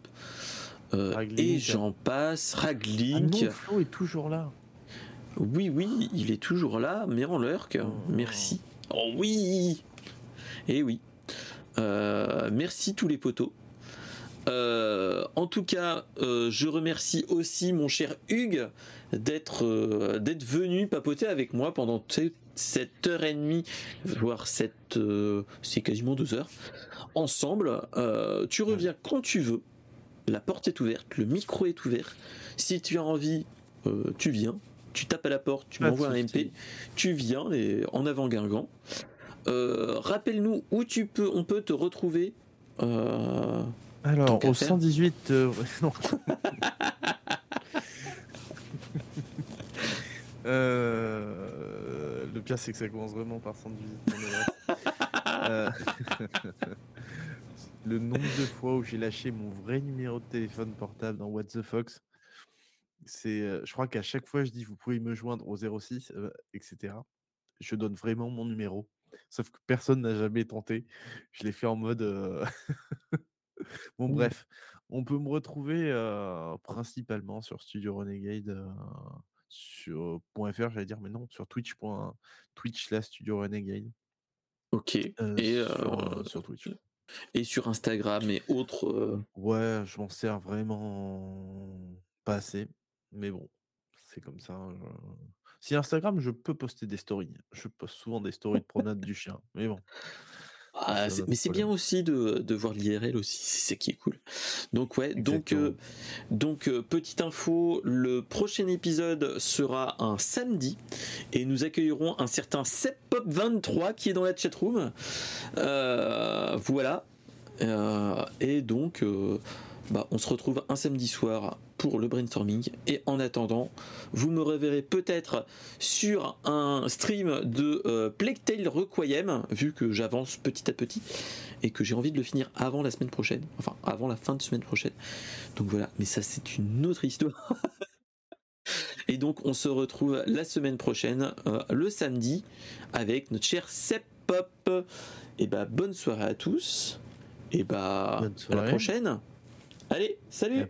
euh, et j'en passe, Raglink. Ah Flo est toujours là. Oui, oui, il est toujours là, mais en lurk. Oh. Merci. Oh oui Et eh oui. Euh, merci tous les potos. Euh, en tout cas, je remercie aussi mon cher Hugues d'être d'être venu papoter avec moi pendant cette heure et demie, voire cette c'est quasiment deux heures ensemble. tu reviens quand tu veux la porte est ouverte, le micro est ouvert. Si tu as envie, euh, tu viens, tu tapes à la porte, tu m'envoies un MP, tu viens et en avant Guingamp. Euh, rappelle-nous où tu peux, on peut te retrouver. Euh, Alors au 118. non. le pire c'est que ça commence vraiment par 118 le nombre de fois où j'ai lâché mon vrai numéro de téléphone portable dans What the Fox, c'est, je crois qu'à chaque fois je dis vous pouvez me joindre au 06, etc. Je donne vraiment mon numéro. Sauf que personne n'a jamais tenté. Je l'ai fait en mode. bon, bref, on peut me retrouver principalement sur Studio Renegade sur .fr, j'allais dire, mais non, sur Twitch. Twitch là, Studio Renegade. Ok. et sur, sur Twitch et sur Instagram et autres. Ouais, je m'en sers vraiment pas assez. Mais bon, c'est comme ça. Hein, si Instagram, je peux poster des stories. Je poste souvent des stories de promenade du chien. Mais bon. Ah, mais c'est bien aussi de, de voir l'IRL aussi, c'est ça qui est cool. Donc ouais, donc euh, donc euh, petite info, le prochain épisode sera un samedi et nous accueillerons un certain Seppop 23 qui est dans la chatroom. Euh, voilà. et donc bah, on se retrouve un samedi soir pour le brainstorming. Et en attendant, vous me reverrez peut-être sur un stream de euh, Plague Tale Requiem, vu que j'avance petit à petit et que j'ai envie de le finir avant la semaine prochaine, enfin avant la fin de semaine prochaine. Donc voilà, mais ça c'est une autre histoire. et donc on se retrouve la semaine prochaine, euh, le samedi, avec notre cher Sep Pop. Et bah bonne soirée à tous. Et bah à la prochaine. Allez, salut